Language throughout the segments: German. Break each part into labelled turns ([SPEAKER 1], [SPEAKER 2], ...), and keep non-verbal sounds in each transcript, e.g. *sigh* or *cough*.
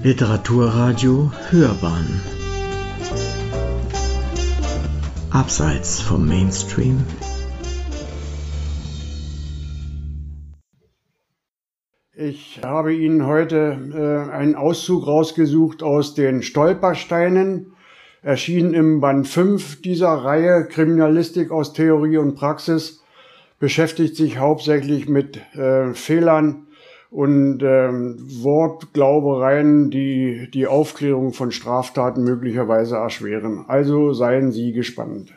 [SPEAKER 1] Literaturradio Hörbahn. Abseits vom Mainstream.
[SPEAKER 2] Ich habe Ihnen heute äh, einen Auszug rausgesucht aus den Stolpersteinen, erschienen im Band 5 dieser Reihe Kriminalistik aus Theorie und Praxis, beschäftigt sich hauptsächlich mit äh, Fehlern und ähm, Wortglaubereien, die die Aufklärung von Straftaten möglicherweise erschweren. Also seien Sie gespannt.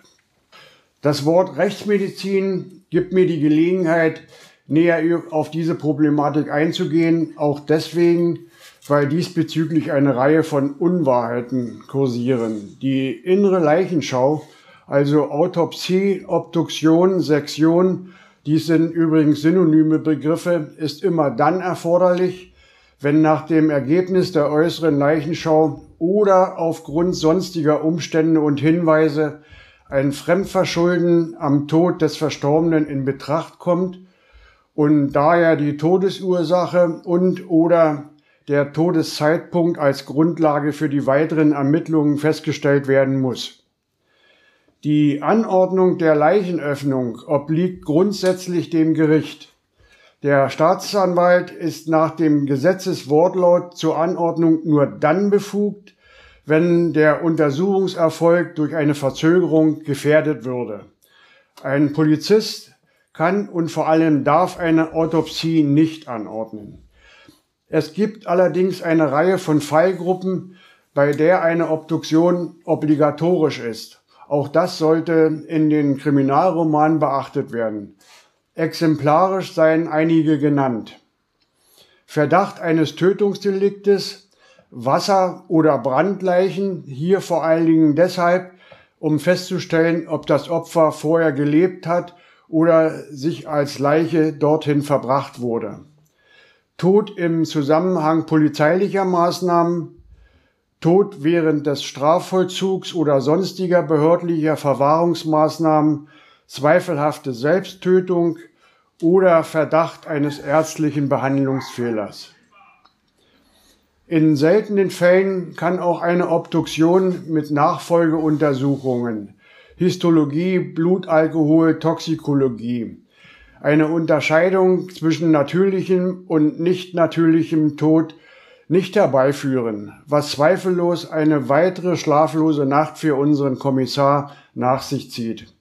[SPEAKER 2] Das Wort Rechtsmedizin gibt mir die Gelegenheit, näher auf diese Problematik einzugehen, auch deswegen, weil diesbezüglich eine Reihe von Unwahrheiten kursieren. Die innere Leichenschau, also Autopsie, Obduktion, Sektion dies sind übrigens synonyme Begriffe, ist immer dann erforderlich, wenn nach dem Ergebnis der äußeren Leichenschau oder aufgrund sonstiger Umstände und Hinweise ein Fremdverschulden am Tod des Verstorbenen in Betracht kommt und daher die Todesursache und oder der Todeszeitpunkt als Grundlage für die weiteren Ermittlungen festgestellt werden muss. Die Anordnung der Leichenöffnung obliegt grundsätzlich dem Gericht. Der Staatsanwalt ist nach dem Gesetzeswortlaut zur Anordnung nur dann befugt, wenn der Untersuchungserfolg durch eine Verzögerung gefährdet würde. Ein Polizist kann und vor allem darf eine Autopsie nicht anordnen. Es gibt allerdings eine Reihe von Fallgruppen, bei der eine Obduktion obligatorisch ist. Auch das sollte in den Kriminalromanen beachtet werden. Exemplarisch seien einige genannt. Verdacht eines Tötungsdeliktes, Wasser- oder Brandleichen, hier vor allen Dingen deshalb, um festzustellen, ob das Opfer vorher gelebt hat oder sich als Leiche dorthin verbracht wurde. Tod im Zusammenhang polizeilicher Maßnahmen, Tod während des Strafvollzugs oder sonstiger behördlicher Verwahrungsmaßnahmen, zweifelhafte Selbsttötung oder Verdacht eines ärztlichen Behandlungsfehlers. In seltenen Fällen kann auch eine Obduktion mit Nachfolgeuntersuchungen, Histologie, Blutalkohol, Toxikologie, eine Unterscheidung zwischen natürlichem und nicht natürlichem Tod nicht herbeiführen, was zweifellos eine weitere schlaflose Nacht für unseren Kommissar nach sich zieht.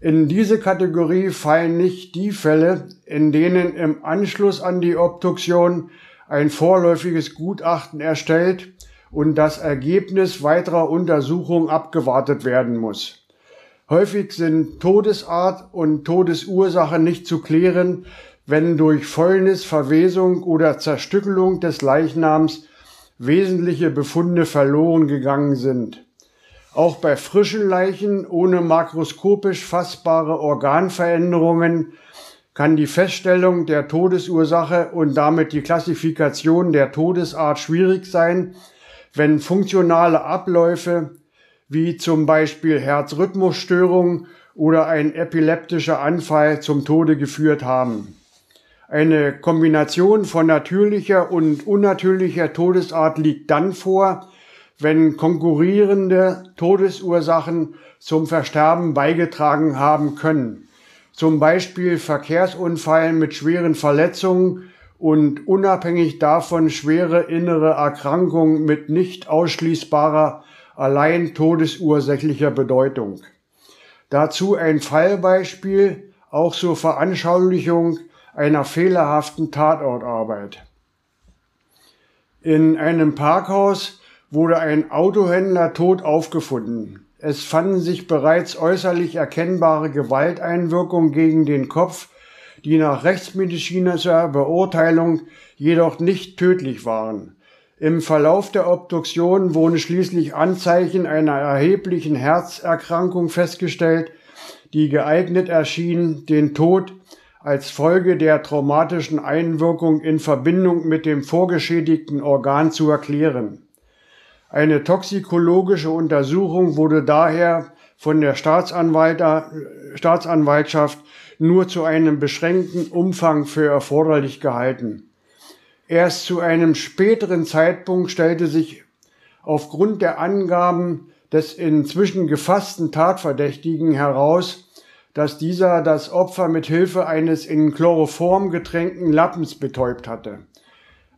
[SPEAKER 2] In diese Kategorie fallen nicht die Fälle, in denen im Anschluss an die Obduktion ein vorläufiges Gutachten erstellt und das Ergebnis weiterer Untersuchungen abgewartet werden muss. Häufig sind Todesart und Todesursache nicht zu klären, wenn durch Fäulnis, Verwesung oder Zerstückelung des Leichnams wesentliche Befunde verloren gegangen sind. Auch bei frischen Leichen ohne makroskopisch fassbare Organveränderungen kann die Feststellung der Todesursache und damit die Klassifikation der Todesart schwierig sein, wenn funktionale Abläufe wie zum Beispiel Herzrhythmusstörung oder ein epileptischer Anfall zum Tode geführt haben. Eine Kombination von natürlicher und unnatürlicher Todesart liegt dann vor, wenn konkurrierende Todesursachen zum Versterben beigetragen haben können. Zum Beispiel Verkehrsunfall mit schweren Verletzungen und unabhängig davon schwere innere Erkrankungen mit nicht ausschließbarer, allein todesursächlicher Bedeutung. Dazu ein Fallbeispiel, auch zur Veranschaulichung einer fehlerhaften Tatortarbeit. In einem Parkhaus wurde ein Autohändler tot aufgefunden. Es fanden sich bereits äußerlich erkennbare Gewalteinwirkungen gegen den Kopf, die nach rechtsmedizinischer Beurteilung jedoch nicht tödlich waren. Im Verlauf der Obduktion wurden schließlich Anzeichen einer erheblichen Herzerkrankung festgestellt, die geeignet erschien, den Tod als Folge der traumatischen Einwirkung in Verbindung mit dem vorgeschädigten Organ zu erklären. Eine toxikologische Untersuchung wurde daher von der Staatsanwaltschaft nur zu einem beschränkten Umfang für erforderlich gehalten. Erst zu einem späteren Zeitpunkt stellte sich aufgrund der Angaben des inzwischen gefassten Tatverdächtigen heraus, dass dieser das Opfer mit Hilfe eines in Chloroform getränkten Lappens betäubt hatte.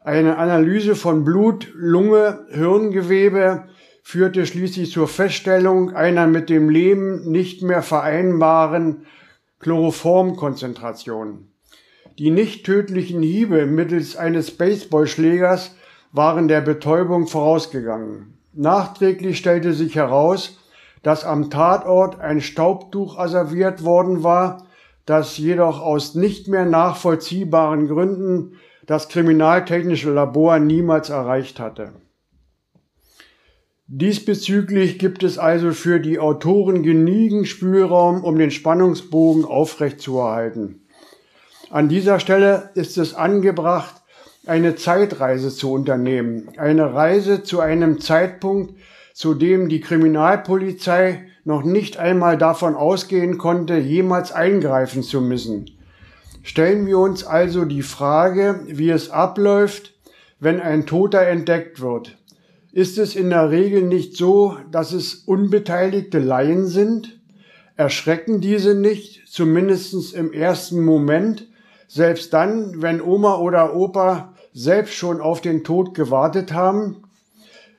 [SPEAKER 2] Eine Analyse von Blut, Lunge, Hirngewebe führte schließlich zur Feststellung einer mit dem Leben nicht mehr vereinbaren Chloroformkonzentration. Die nicht tödlichen Hiebe mittels eines Baseballschlägers waren der Betäubung vorausgegangen. Nachträglich stellte sich heraus, dass am Tatort ein Staubtuch asserviert worden war, das jedoch aus nicht mehr nachvollziehbaren Gründen das kriminaltechnische Labor niemals erreicht hatte. Diesbezüglich gibt es also für die Autoren genügend Spielraum, um den Spannungsbogen aufrechtzuerhalten. An dieser Stelle ist es angebracht, eine Zeitreise zu unternehmen. Eine Reise zu einem Zeitpunkt, zu dem die Kriminalpolizei noch nicht einmal davon ausgehen konnte, jemals eingreifen zu müssen. Stellen wir uns also die Frage, wie es abläuft, wenn ein Toter entdeckt wird ist es in der Regel nicht so, dass es unbeteiligte Laien sind? Erschrecken diese nicht, zumindest im ersten Moment, selbst dann, wenn Oma oder Opa selbst schon auf den Tod gewartet haben?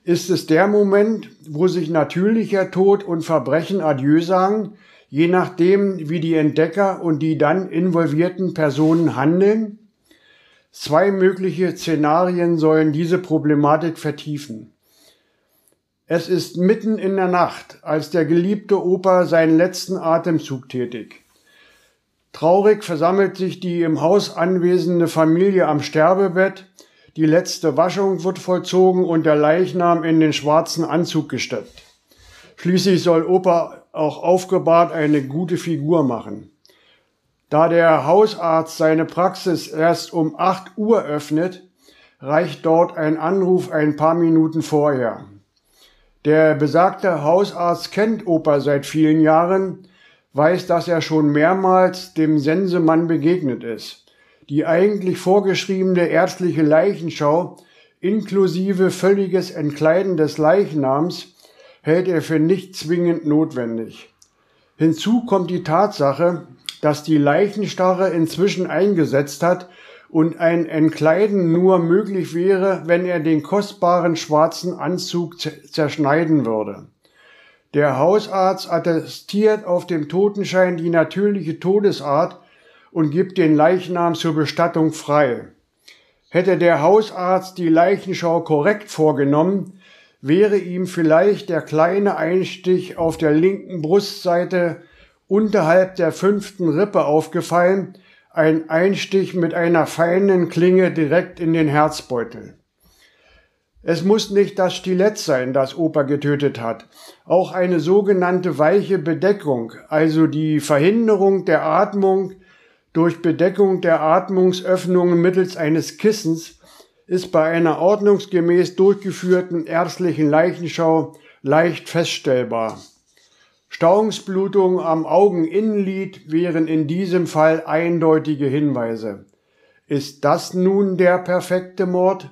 [SPEAKER 2] Ist es der Moment, wo sich natürlicher Tod und Verbrechen Adieu sagen, je nachdem, wie die Entdecker und die dann involvierten Personen handeln? Zwei mögliche Szenarien sollen diese Problematik vertiefen. Es ist mitten in der Nacht, als der geliebte Opa seinen letzten Atemzug tätigt. Traurig versammelt sich die im Haus anwesende Familie am Sterbebett, die letzte Waschung wird vollzogen und der Leichnam in den schwarzen Anzug gesteckt. Schließlich soll Opa auch aufgebahrt eine gute Figur machen. Da der Hausarzt seine Praxis erst um 8 Uhr öffnet, reicht dort ein Anruf ein paar Minuten vorher. Der besagte Hausarzt kennt Opa seit vielen Jahren, weiß, dass er schon mehrmals dem Sensemann begegnet ist. Die eigentlich vorgeschriebene ärztliche Leichenschau inklusive völliges Entkleiden des Leichnams hält er für nicht zwingend notwendig. Hinzu kommt die Tatsache, dass die Leichenstarre inzwischen eingesetzt hat und ein Entkleiden nur möglich wäre, wenn er den kostbaren schwarzen Anzug zerschneiden würde. Der Hausarzt attestiert auf dem Totenschein die natürliche Todesart und gibt den Leichnam zur Bestattung frei. Hätte der Hausarzt die Leichenschau korrekt vorgenommen, wäre ihm vielleicht der kleine Einstich auf der linken Brustseite unterhalb der fünften Rippe aufgefallen, ein Einstich mit einer feinen Klinge direkt in den Herzbeutel. Es muss nicht das Stilett sein, das Opa getötet hat. Auch eine sogenannte weiche Bedeckung, also die Verhinderung der Atmung durch Bedeckung der Atmungsöffnungen mittels eines Kissens, ist bei einer ordnungsgemäß durchgeführten ärztlichen Leichenschau leicht feststellbar. Stauungsblutungen am Augeninnenlid wären in diesem Fall eindeutige Hinweise. Ist das nun der perfekte Mord?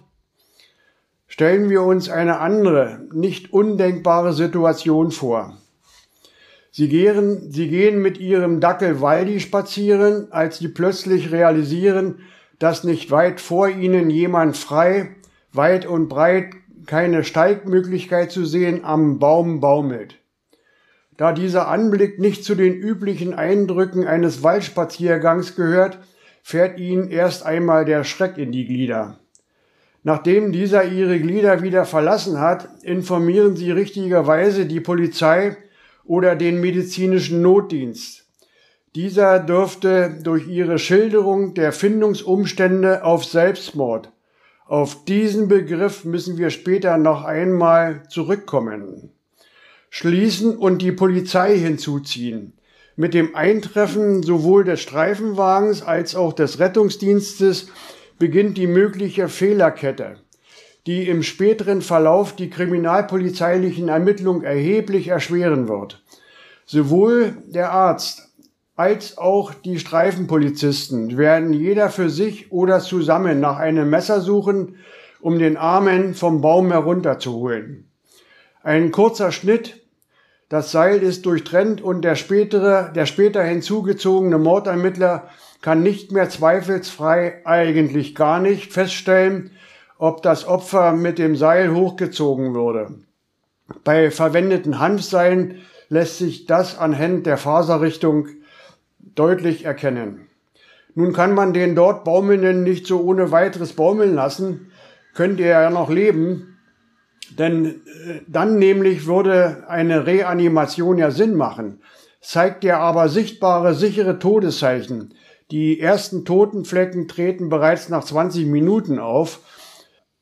[SPEAKER 2] Stellen wir uns eine andere, nicht undenkbare Situation vor. Sie gehen, sie gehen mit ihrem Dackel Waldi spazieren, als sie plötzlich realisieren, dass nicht weit vor ihnen jemand frei, weit und breit, keine Steigmöglichkeit zu sehen, am Baum baumelt. Da dieser Anblick nicht zu den üblichen Eindrücken eines Waldspaziergangs gehört, fährt ihnen erst einmal der Schreck in die Glieder. Nachdem dieser ihre Glieder wieder verlassen hat, informieren sie richtigerweise die Polizei oder den medizinischen Notdienst. Dieser dürfte durch ihre Schilderung der Findungsumstände auf Selbstmord. Auf diesen Begriff müssen wir später noch einmal zurückkommen schließen und die Polizei hinzuziehen. Mit dem Eintreffen sowohl des Streifenwagens als auch des Rettungsdienstes beginnt die mögliche Fehlerkette, die im späteren Verlauf die kriminalpolizeilichen Ermittlungen erheblich erschweren wird. Sowohl der Arzt als auch die Streifenpolizisten werden jeder für sich oder zusammen nach einem Messer suchen, um den Armen vom Baum herunterzuholen. Ein kurzer Schnitt, das Seil ist durchtrennt und der spätere, der später hinzugezogene Mordermittler kann nicht mehr zweifelsfrei, eigentlich gar nicht feststellen, ob das Opfer mit dem Seil hochgezogen wurde. Bei verwendeten Hanfseilen lässt sich das anhand der Faserrichtung deutlich erkennen. Nun kann man den dort Baumelnden nicht so ohne weiteres baumeln lassen, könnte er ja noch leben, denn äh, dann nämlich würde eine Reanimation ja Sinn machen. Zeigt er aber sichtbare, sichere Todeszeichen. Die ersten Totenflecken treten bereits nach 20 Minuten auf.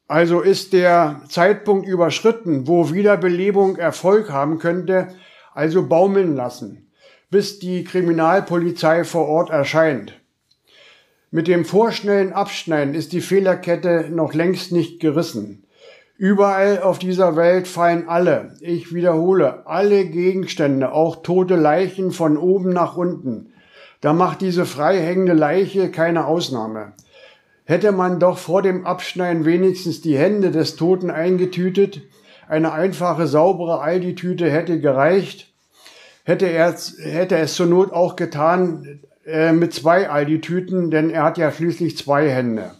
[SPEAKER 2] Also ist der Zeitpunkt überschritten, wo Wiederbelebung Erfolg haben könnte, also baumeln lassen, bis die Kriminalpolizei vor Ort erscheint. Mit dem vorschnellen Abschneiden ist die Fehlerkette noch längst nicht gerissen. Überall auf dieser Welt fallen alle, ich wiederhole, alle Gegenstände, auch tote Leichen von oben nach unten. Da macht diese freihängende Leiche keine Ausnahme. Hätte man doch vor dem Abschneiden wenigstens die Hände des Toten eingetütet, eine einfache, saubere Aldi-Tüte hätte gereicht, hätte er hätte es zur Not auch getan äh, mit zwei Aldi-Tüten, denn er hat ja schließlich zwei Hände.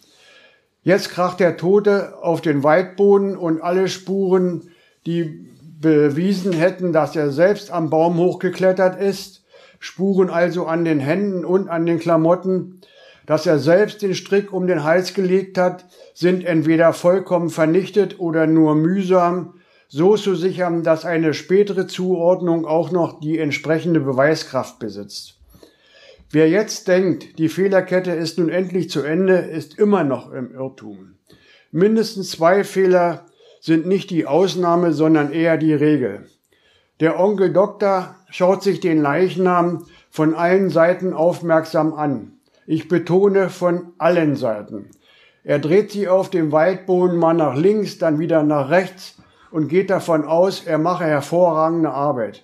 [SPEAKER 2] Jetzt kracht der Tote auf den Waldboden und alle Spuren, die bewiesen hätten, dass er selbst am Baum hochgeklettert ist, Spuren also an den Händen und an den Klamotten, dass er selbst den Strick um den Hals gelegt hat, sind entweder vollkommen vernichtet oder nur mühsam so zu sichern, dass eine spätere Zuordnung auch noch die entsprechende Beweiskraft besitzt. Wer jetzt denkt, die Fehlerkette ist nun endlich zu Ende, ist immer noch im Irrtum. Mindestens zwei Fehler sind nicht die Ausnahme, sondern eher die Regel. Der Onkel Doktor schaut sich den Leichnam von allen Seiten aufmerksam an. Ich betone von allen Seiten. Er dreht sie auf dem Waldboden mal nach links, dann wieder nach rechts und geht davon aus, er mache hervorragende Arbeit.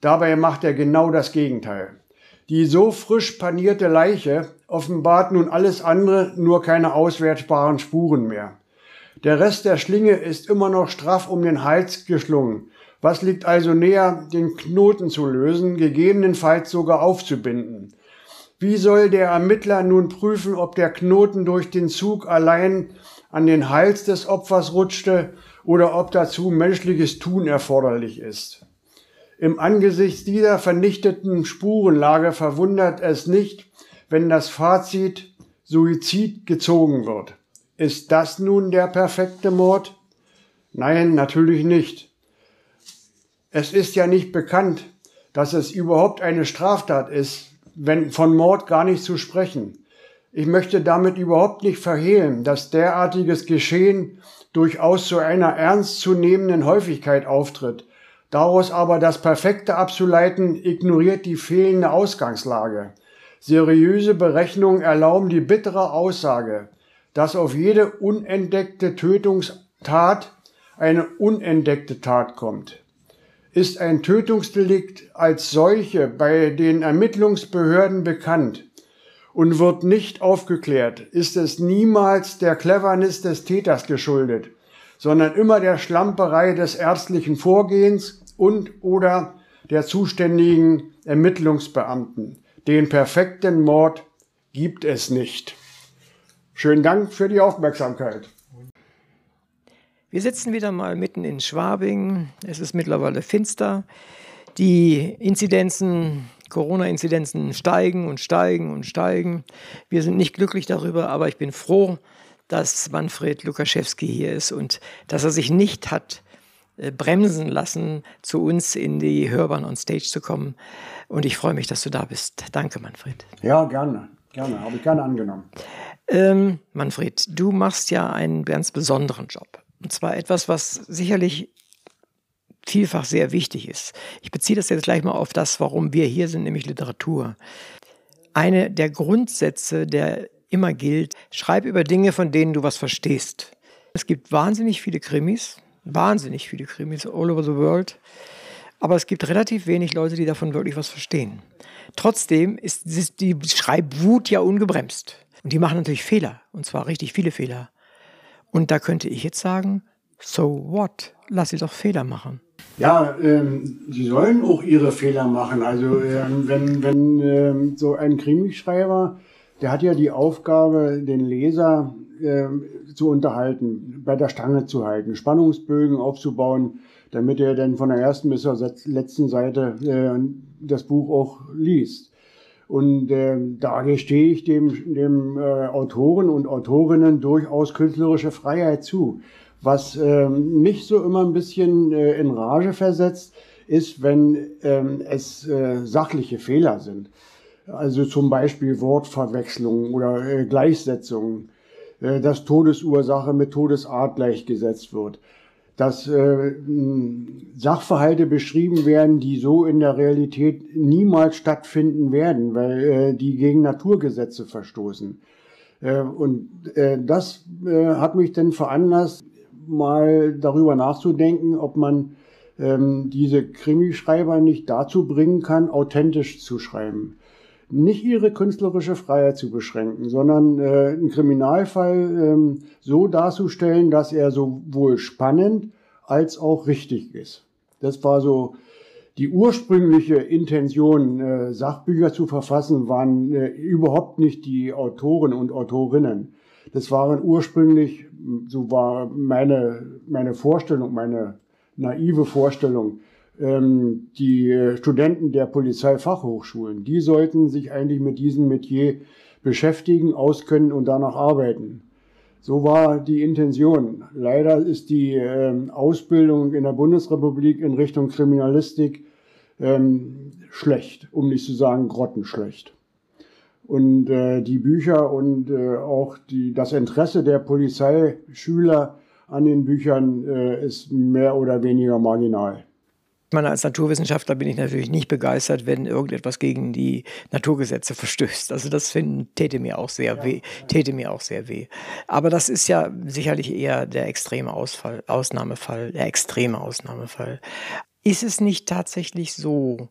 [SPEAKER 2] Dabei macht er genau das Gegenteil. Die so frisch panierte Leiche offenbart nun alles andere, nur keine auswertbaren Spuren mehr. Der Rest der Schlinge ist immer noch straff um den Hals geschlungen. Was liegt also näher, den Knoten zu lösen, gegebenenfalls sogar aufzubinden? Wie soll der Ermittler nun prüfen, ob der Knoten durch den Zug allein an den Hals des Opfers rutschte oder ob dazu menschliches Tun erforderlich ist? Im Angesicht dieser vernichteten Spurenlage verwundert es nicht, wenn das Fazit Suizid gezogen wird. Ist das nun der perfekte Mord? Nein, natürlich nicht. Es ist ja nicht bekannt, dass es überhaupt eine Straftat ist, wenn von Mord gar nicht zu sprechen. Ich möchte damit überhaupt nicht verhehlen, dass derartiges Geschehen durchaus zu einer ernstzunehmenden Häufigkeit auftritt Daraus aber das Perfekte abzuleiten, ignoriert die fehlende Ausgangslage. Seriöse Berechnungen erlauben die bittere Aussage, dass auf jede unentdeckte Tötungstat eine unentdeckte Tat kommt. Ist ein Tötungsdelikt als solche bei den Ermittlungsbehörden bekannt und wird nicht aufgeklärt, ist es niemals der Cleverness des Täters geschuldet, sondern immer der Schlamperei des ärztlichen Vorgehens und oder der zuständigen Ermittlungsbeamten. Den perfekten Mord gibt es nicht. Schönen Dank für die Aufmerksamkeit.
[SPEAKER 3] Wir sitzen wieder mal mitten in Schwabing. Es ist mittlerweile finster. Die Inzidenzen, Corona-Inzidenzen steigen und steigen und steigen. Wir sind nicht glücklich darüber, aber ich bin froh, dass Manfred Lukaschewski hier ist und dass er sich nicht hat äh, bremsen lassen, zu uns in die Hörbahn on Stage zu kommen. Und ich freue mich, dass du da bist. Danke, Manfred.
[SPEAKER 2] Ja, gerne. Gerne. Habe ich gerne angenommen.
[SPEAKER 3] Ähm, Manfred, du machst ja einen ganz besonderen Job. Und zwar etwas, was sicherlich vielfach sehr wichtig ist. Ich beziehe das jetzt gleich mal auf das, warum wir hier sind, nämlich Literatur. Eine der Grundsätze, der immer gilt, schreib über Dinge, von denen du was verstehst. Es gibt wahnsinnig viele Krimis, wahnsinnig viele Krimis all over the world. aber es gibt relativ wenig Leute, die davon wirklich was verstehen. Trotzdem ist die Schreibwut ja ungebremst. Und die machen natürlich Fehler, und zwar richtig viele Fehler. Und da könnte ich jetzt sagen, so what? Lass sie doch Fehler machen.
[SPEAKER 2] Ja, ähm, sie sollen auch ihre Fehler machen. Also ähm, wenn, wenn ähm, so ein Krimischreiber, der hat ja die Aufgabe, den Leser ähm, zu unterhalten, bei der Stange zu halten, Spannungsbögen aufzubauen, damit er dann von der ersten bis zur letzten Seite äh, das Buch auch liest. Und äh, da gestehe ich dem, dem äh, Autoren und Autorinnen durchaus künstlerische Freiheit zu. Was äh, mich so immer ein bisschen äh, in Rage versetzt, ist, wenn ähm, es äh, sachliche Fehler sind. Also zum Beispiel Wortverwechslungen oder äh, Gleichsetzungen, äh, dass Todesursache mit Todesart gleichgesetzt wird dass äh, Sachverhalte beschrieben werden, die so in der Realität niemals stattfinden werden, weil äh, die gegen Naturgesetze verstoßen. Äh, und äh, das äh, hat mich dann veranlasst, mal darüber nachzudenken, ob man ähm, diese Krimischreiber nicht dazu bringen kann, authentisch zu schreiben nicht ihre künstlerische Freiheit zu beschränken, sondern äh, einen Kriminalfall ähm, so darzustellen, dass er sowohl spannend als auch richtig ist. Das war so die ursprüngliche Intention, äh, Sachbücher zu verfassen, waren äh, überhaupt nicht die Autoren und Autorinnen. Das waren ursprünglich, so war meine, meine Vorstellung, meine naive Vorstellung, die Studenten der Polizeifachhochschulen, die sollten sich eigentlich mit diesem Metier beschäftigen, auskennen und danach arbeiten. So war die Intention. Leider ist die ähm, Ausbildung in der Bundesrepublik in Richtung Kriminalistik ähm, schlecht, um nicht zu sagen grottenschlecht. Und äh, die Bücher und äh, auch die, das Interesse der Polizeischüler an den Büchern äh, ist mehr oder weniger marginal.
[SPEAKER 3] Ich meine, als Naturwissenschaftler bin ich natürlich nicht begeistert, wenn irgendetwas gegen die Naturgesetze verstößt. Also das finden, täte mir auch sehr ja. weh, täte mir auch sehr weh. Aber das ist ja sicherlich eher der extreme Ausfall, Ausnahmefall, der extreme Ausnahmefall. Ist es nicht tatsächlich so,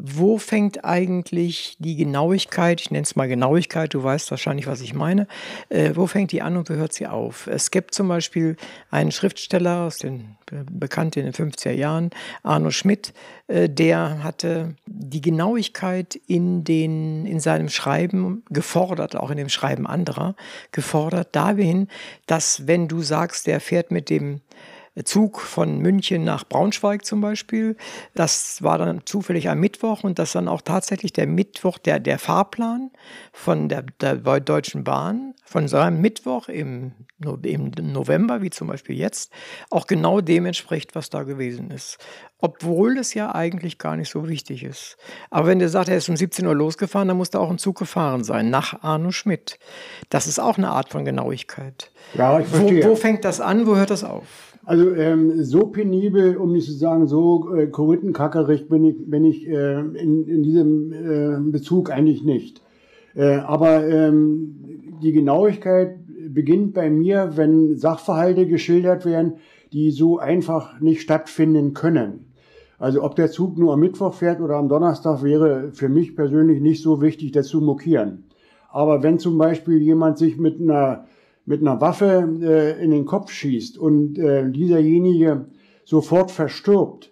[SPEAKER 3] wo fängt eigentlich die Genauigkeit, ich nenne es mal Genauigkeit, du weißt wahrscheinlich, was ich meine, äh, wo fängt die an und wo hört sie auf? Es gibt zum Beispiel einen Schriftsteller aus den bekannt in den 50er Jahren, Arno Schmidt, äh, der hatte die Genauigkeit in, den, in seinem Schreiben gefordert, auch in dem Schreiben anderer, gefordert dahin, dass wenn du sagst, der fährt mit dem Zug von München nach Braunschweig zum Beispiel. Das war dann zufällig am Mittwoch und das dann auch tatsächlich der Mittwoch, der, der Fahrplan von der, der Deutschen Bahn, von seinem Mittwoch im, im November, wie zum Beispiel jetzt, auch genau dem entspricht, was da gewesen ist. Obwohl es ja eigentlich gar nicht so wichtig ist. Aber wenn der sagt, er ist um 17 Uhr losgefahren, dann muss da auch ein Zug gefahren sein, nach Arno Schmidt. Das ist auch eine Art von Genauigkeit.
[SPEAKER 2] Ja, ich verstehe.
[SPEAKER 3] Wo, wo fängt das an, wo hört das auf?
[SPEAKER 2] Also ähm, so penibel, um nicht zu sagen, so äh, korinttenkackerig bin ich, bin ich äh, in, in diesem äh, Bezug eigentlich nicht. Äh, aber ähm, die Genauigkeit beginnt bei mir, wenn Sachverhalte geschildert werden, die so einfach nicht stattfinden können. Also ob der Zug nur am Mittwoch fährt oder am Donnerstag wäre für mich persönlich nicht so wichtig, das zu mokieren. Aber wenn zum Beispiel jemand sich mit einer mit einer Waffe äh, in den Kopf schießt und äh, dieserjenige sofort verstirbt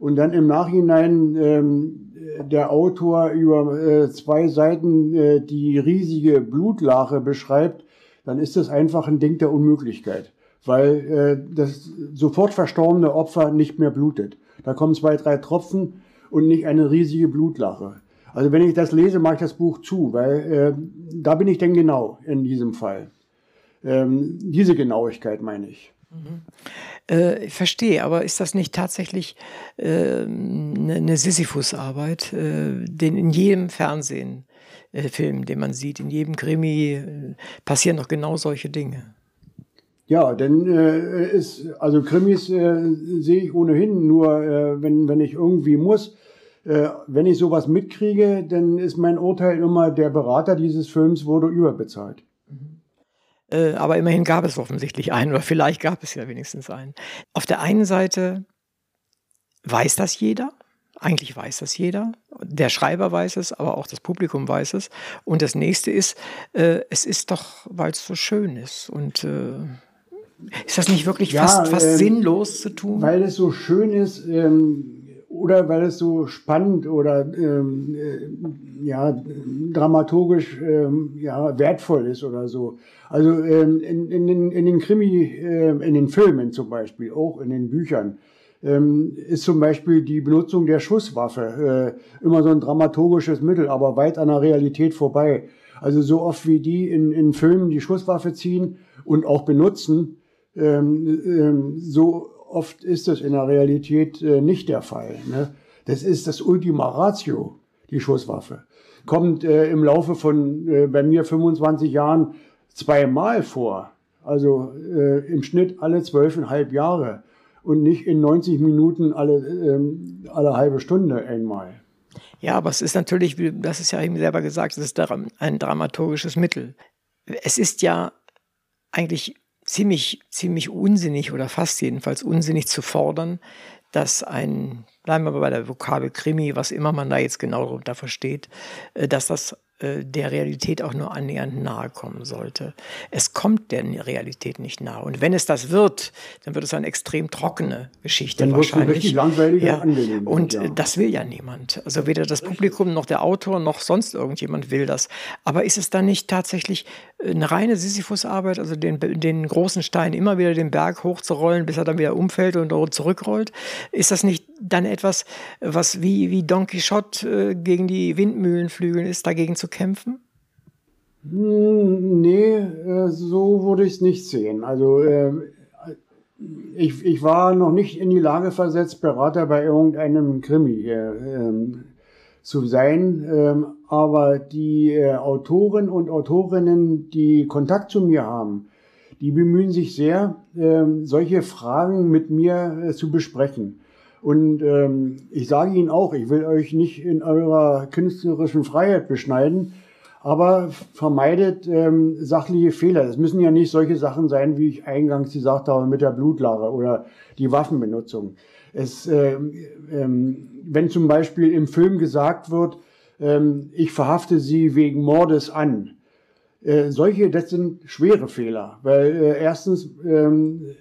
[SPEAKER 2] und dann im Nachhinein ähm, der Autor über äh, zwei Seiten äh, die riesige Blutlache beschreibt, dann ist das einfach ein Ding der Unmöglichkeit, weil äh, das sofort verstorbene Opfer nicht mehr blutet. Da kommen zwei, drei Tropfen und nicht eine riesige Blutlache. Also wenn ich das lese, mache ich das Buch zu, weil äh, da bin ich denn genau in diesem Fall. Ähm, diese Genauigkeit meine ich.
[SPEAKER 3] Mhm. Äh, ich verstehe, aber ist das nicht tatsächlich äh, eine, eine Sisyphus-Arbeit, äh, den in jedem Fernsehen, äh, Film, den man sieht, in jedem Krimi äh, passieren doch genau solche Dinge?
[SPEAKER 2] Ja, denn äh, ist, also Krimis äh, sehe ich ohnehin nur, äh, wenn, wenn ich irgendwie muss. Äh, wenn ich sowas mitkriege, dann ist mein Urteil immer, der Berater dieses Films wurde überbezahlt.
[SPEAKER 3] Äh, aber immerhin gab es offensichtlich einen oder vielleicht gab es ja wenigstens einen. Auf der einen Seite weiß das jeder. Eigentlich weiß das jeder. Der Schreiber weiß es, aber auch das Publikum weiß es. Und das nächste ist, äh, es ist doch, weil es so schön ist. Und äh, ist das nicht wirklich
[SPEAKER 2] Ja,
[SPEAKER 3] fast, fast
[SPEAKER 2] ähm,
[SPEAKER 3] sinnlos zu tun?
[SPEAKER 2] Weil es so schön ist ähm, oder weil es so spannend oder ähm, äh, ja, dramaturgisch ähm, ja, wertvoll ist oder so. Also ähm, in, in, in den Krimi, äh, in den Filmen zum Beispiel, auch in den Büchern, ähm, ist zum Beispiel die Benutzung der Schusswaffe äh, immer so ein dramaturgisches Mittel, aber weit an der Realität vorbei. Also so oft wie die in, in Filmen die Schusswaffe ziehen und auch benutzen, ähm, ähm, so oft ist das in der Realität äh, nicht der Fall. Ne? Das ist das Ultima Ratio, die Schusswaffe. Kommt äh, im Laufe von äh, bei mir 25 Jahren zweimal vor. Also äh, im Schnitt alle zwölfeinhalb Jahre und nicht in 90 Minuten alle, ähm, alle halbe Stunde einmal.
[SPEAKER 3] Ja, aber es ist natürlich, das ist ja eben selber gesagt, es ist ein dramaturgisches Mittel. Es ist ja eigentlich ziemlich, ziemlich unsinnig oder fast jedenfalls unsinnig zu fordern, dass ein, bleiben wir bei der Vokabel Krimi, was immer man da jetzt genau darunter versteht, äh, dass das der Realität auch nur annähernd nahe kommen sollte. Es kommt der Realität nicht nahe. Und wenn es das wird, dann wird es eine extrem trockene Geschichte
[SPEAKER 2] Dann
[SPEAKER 3] wahrscheinlich.
[SPEAKER 2] richtig langweilige
[SPEAKER 3] ja.
[SPEAKER 2] Angelegenheit,
[SPEAKER 3] Und
[SPEAKER 2] ja.
[SPEAKER 3] äh, das will ja niemand. Also weder das Publikum noch der Autor noch sonst irgendjemand will das. Aber ist es dann nicht tatsächlich äh, eine reine Sisyphus-Arbeit, also den, den großen Stein immer wieder den Berg hochzurollen, bis er dann wieder umfällt und zurückrollt? Ist das nicht dann etwas, was wie, wie Don Quixote äh, gegen die Windmühlenflügel ist, dagegen zu kämpfen?
[SPEAKER 2] Hm, Nee, äh, so würde ich es nicht sehen. Also ähm, ich, ich war noch nicht in die Lage versetzt, Berater bei irgendeinem Krimi äh, ähm, zu sein. Ähm, aber die äh, Autoren und Autorinnen, die Kontakt zu mir haben, die bemühen sich sehr, ähm, solche Fragen mit mir äh, zu besprechen. Und ähm, ich sage Ihnen auch, ich will euch nicht in eurer künstlerischen Freiheit beschneiden, aber vermeidet ähm, sachliche Fehler. Das müssen ja nicht solche Sachen sein, wie ich eingangs gesagt habe, mit der Blutlache oder die Waffenbenutzung. Es, ähm, ähm, wenn zum Beispiel im Film gesagt wird, ähm, ich verhafte Sie wegen Mordes an, äh, solche, das sind schwere Fehler, weil äh, erstens ähm,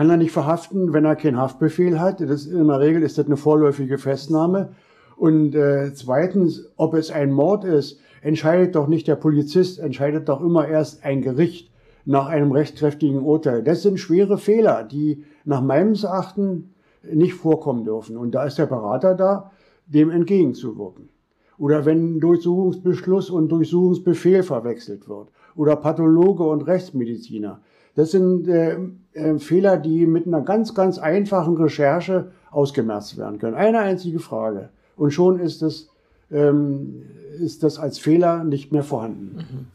[SPEAKER 2] kann er nicht verhaften, wenn er keinen Haftbefehl hat. Das, in der Regel ist das eine vorläufige Festnahme. Und äh, zweitens, ob es ein Mord ist, entscheidet doch nicht der Polizist, entscheidet doch immer erst ein Gericht nach einem rechtskräftigen Urteil. Das sind schwere Fehler, die nach meinem Erachten nicht vorkommen dürfen. Und da ist der Berater da, dem entgegenzuwirken. Oder wenn Durchsuchungsbeschluss und Durchsuchungsbefehl verwechselt wird. Oder Pathologe und Rechtsmediziner. Das sind äh, äh, Fehler, die mit einer ganz, ganz einfachen Recherche ausgemerzt werden können. Eine einzige Frage. Und schon ist es, ähm, ist das als Fehler nicht mehr vorhanden.